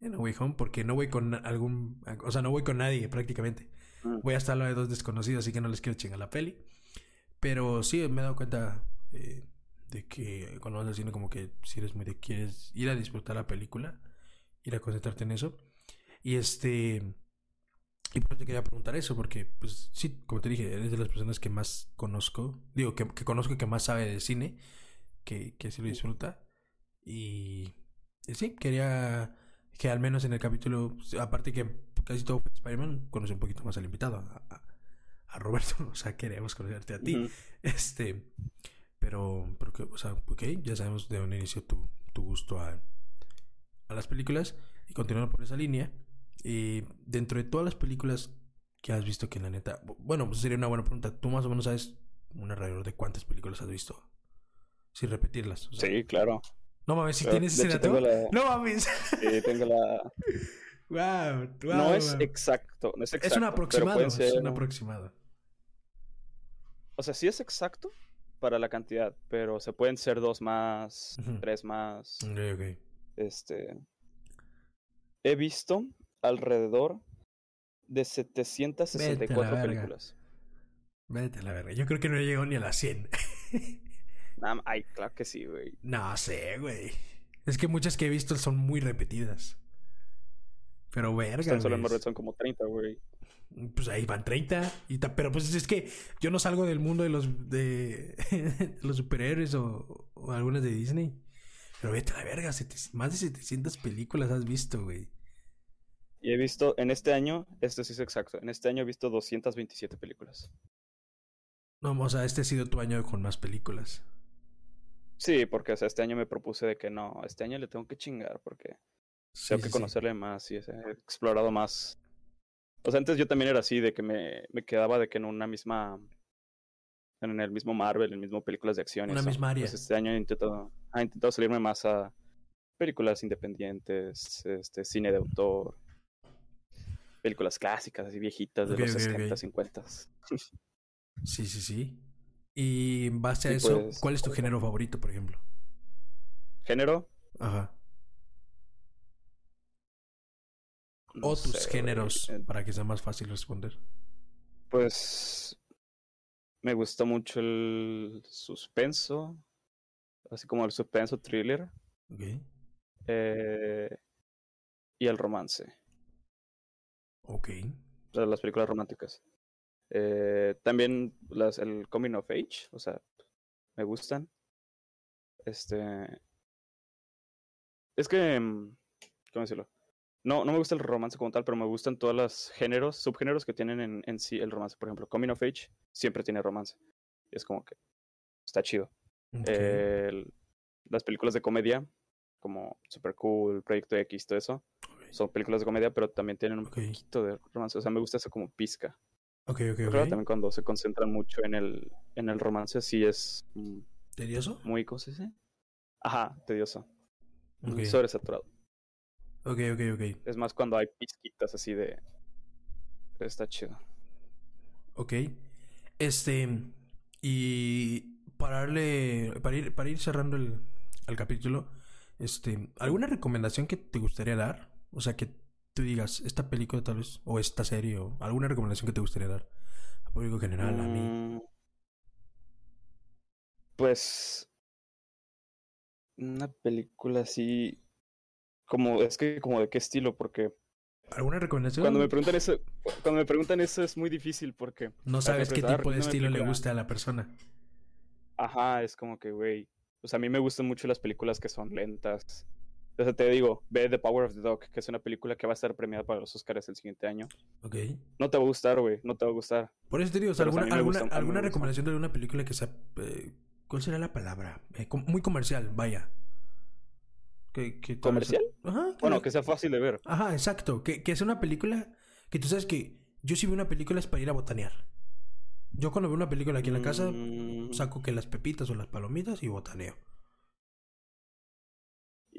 en Away Home porque no voy con algún, o sea, no voy con nadie prácticamente. Mm. Voy a estar al lado de dos desconocidos, así que no les quiero chingar la peli. Pero sí me he dado cuenta eh, de que cuando vas al cine como que si eres muy de quieres ir a disfrutar la película, ir a concentrarte en eso. Y este y por eso te quería preguntar eso, porque, pues sí, como te dije, eres de las personas que más conozco, digo, que, que conozco y que más sabe de cine, que, que así lo disfruta. Y, sí, quería que al menos en el capítulo, aparte que casi todo fue Spider-Man, conoce un poquito más al invitado, a, a, Roberto, [laughs] o sea, queremos conocerte a ti. Este, pero, pero que, o sea, ok, ya sabemos de dónde inició tu, tu gusto a, a las películas y continuando por esa línea. Y dentro de todas las películas que has visto que la neta... Bueno, pues sería una buena pregunta. ¿Tú más o menos sabes un alrededor de cuántas películas has visto? Sin repetirlas. sí, claro. No mames, si tienes ese dato. [laughs] No mames. Sí, tengo la... [laughs] wow, no es exacto, no es exacto. Es un aproximado, es un aproximado. O sea, sí es exacto para la cantidad, pero se pueden ser dos más, tres más. Ok, ok. Este... He visto alrededor de 764 películas. Vete a la verga. Yo creo que no llegó ni a las [laughs] 100. ay, claro que sí, güey. No sé, güey. Es que muchas que he visto son muy repetidas. Pero verga. Solo en son como 30, güey. Pues ahí van 30. Y pero pues es que yo no salgo del mundo de los de [laughs] los superhéroes o, o algunas de Disney. Pero vete a la verga, más de 700 películas has visto, güey. Y he visto, en este año, esto sí es exacto, en este año he visto 227 películas. No, o sea, este ha sido tu año con más películas. Sí, porque o sea, este año me propuse de que no, este año le tengo que chingar porque tengo que conocerle más y he explorado más. O sea, antes yo también era así, de que me, me quedaba de que en una misma, en el mismo Marvel, en el mismo películas de acción. Una misma área. Pues este año he intentado, he intentado salirme más a películas independientes, este, cine de autor, películas clásicas, así viejitas de los 60, 50. Sí, sí, sí. Y en base a eso, pues, ¿cuál es tu género favorito, por ejemplo? género. Ajá. no o tus sé, géneros, eh, para que sea más fácil responder. Pues me gusta mucho el suspenso, así como el suspenso thriller Ok. eh, y el romance, Ok. o sea, las películas románticas. Eh, también las, el coming of age, o sea, me gustan. Este. Es que. mm, ¿Cómo decirlo? No, no me gusta el romance como tal, pero me gustan todos los géneros, subgéneros que tienen en, en sí el romance. Por ejemplo, coming of age siempre tiene romance. Es como que está chido. las películas de comedia, como Super Cool, Proyecto X, todo eso, son películas de comedia, pero también tienen un poquito de romance. O sea, me gusta eso como pizca. Ok, ok, Pero también cuando se concentran mucho en el, en el romance, sí es mm, ¿Tedioso? muy, ¿cómo se dice? Ajá, tedioso. Ok. Sobresaturado. Ok, ok, ok. Es más cuando hay pizquitas así de... Está chido. Ok. Este. Y para darle. Para ir, para ir cerrando el, el capítulo. Este. ¿Alguna recomendación que te gustaría dar? O sea, que tú digas, esta película tal vez. O esta serie. O alguna recomendación que te gustaría dar. Al público general, a mí. Mm, Pues... Una película así... Como, es que como de qué estilo, porque ¿Alguna recomendación? cuando me preguntan eso, cuando me preguntan eso es muy difícil porque, No sabes qué tipo de estilo le gusta a la persona. ajá, es como que, güey, pues a mí me gustan mucho las películas que son lentas. O sea, te digo, ve The Power of the Dog, que es una película que va a estar premiada para los Oscars el siguiente año. Ok. No te va a gustar, güey, no te va a gustar. Por eso te digo, o sea, sea, alguna, alguna, gusta- alguna recomendación de alguna película que sea. eh, ¿Cuál será la palabra? Eh, com- muy comercial, vaya. Que, que ¿Comercial? Ajá. Bueno, que sea fácil de ver. Ajá, exacto. Que, que es una película que tú sabes que yo si veo una película es para ir a botanear. Yo cuando veo una película aquí en la casa Mm, saco que las pepitas o las palomitas y botaneo.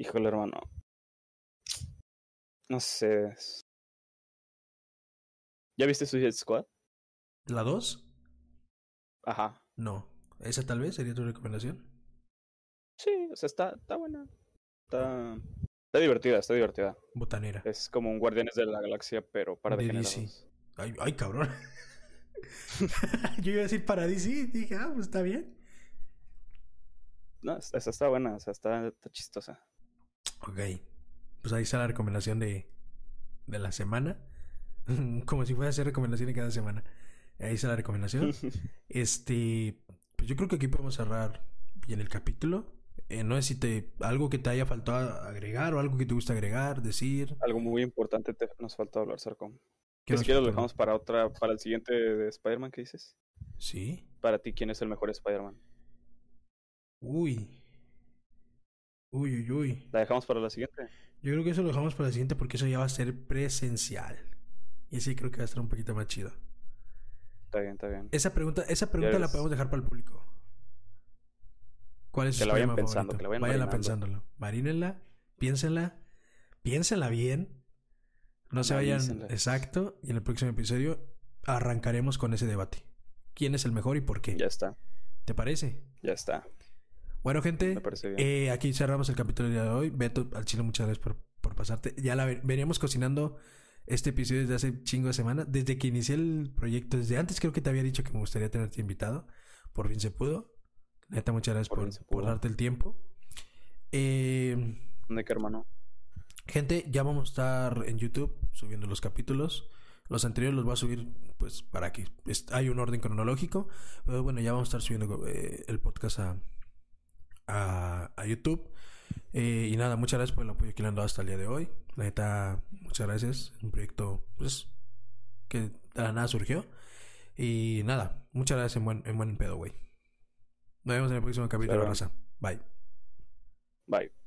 Híjole, hermano. No sé. ¿Ya viste Suicide Squad? ¿La 2? Ajá. No. ¿Esa tal vez sería tu recomendación? Sí, o sea, está, está buena. Está, está divertida, está divertida. Botanera. Es como un Guardianes de la Galaxia, pero para De degenerados. Ay, ay, cabrón. [laughs] [laughs] yo iba a decir para DC. Dije, ah, pues está bien. No, esa esa está buena, o sea, está, está chistosa. Ok. Pues ahí está la recomendación de, de la semana. [laughs] Como si fuera a hacer recomendaciones cada semana. Ahí está la recomendación. [laughs] Este, pues yo creo que aquí podemos cerrar bien el capítulo. Eh, no sé si te algo que te haya faltado agregar o algo que te gusta agregar, decir. Algo muy importante te, nos faltó hablar, Sarcom. ¿Qué Que si nos quieres lo dejamos para otra, para el siguiente de Spider-Man que dices. Sí. Para ti, ¿quién es el mejor Spider-Man? Uy. Uy, uy, uy. ¿La dejamos para la siguiente? Yo creo que eso lo dejamos para la siguiente porque eso ya va a ser presencial. Y así creo que va a estar un poquito más chido. Está bien, está bien. Esa pregunta, esa pregunta la podemos dejar para el público. ¿Cuál es su la vayan pensando, favorito? que la vayan Váyanla pensándolo. Marínenla, piénsenla, piénsenla bien. No se vayan. Exacto. Y en el próximo episodio arrancaremos con ese debate. ¿Quién es el mejor y por qué? Ya está, ¿Te parece? ya está. Bueno, gente, Me parece bien. eh, aquí cerramos el capítulo del día de hoy. Beto, al chile, muchas gracias por, por pasarte. Ya la ve- veníamos cocinando este episodio desde hace chingo de semanas. Desde que inicié el proyecto, desde antes creo que te había dicho que me gustaría tenerte invitado. Por fin se pudo. Neta, muchas gracias Por por, darte el tiempo. Eh, ¿De qué, hermano? gente, ya vamos a estar en YouTube subiendo los capítulos. Los anteriores los voy a subir, pues, para que hay un orden cronológico. Pero bueno, ya vamos a estar subiendo eh, el podcast a, a, a YouTube. Eh, y nada, muchas gracias por el apoyo que le han dado hasta el día de hoy. La neta, muchas gracias. Un proyecto, pues, que de la nada surgió. Y nada, muchas gracias en buen, en buen pedo, güey. Nos vemos en el próximo capítulo, raza. Bye. Bye.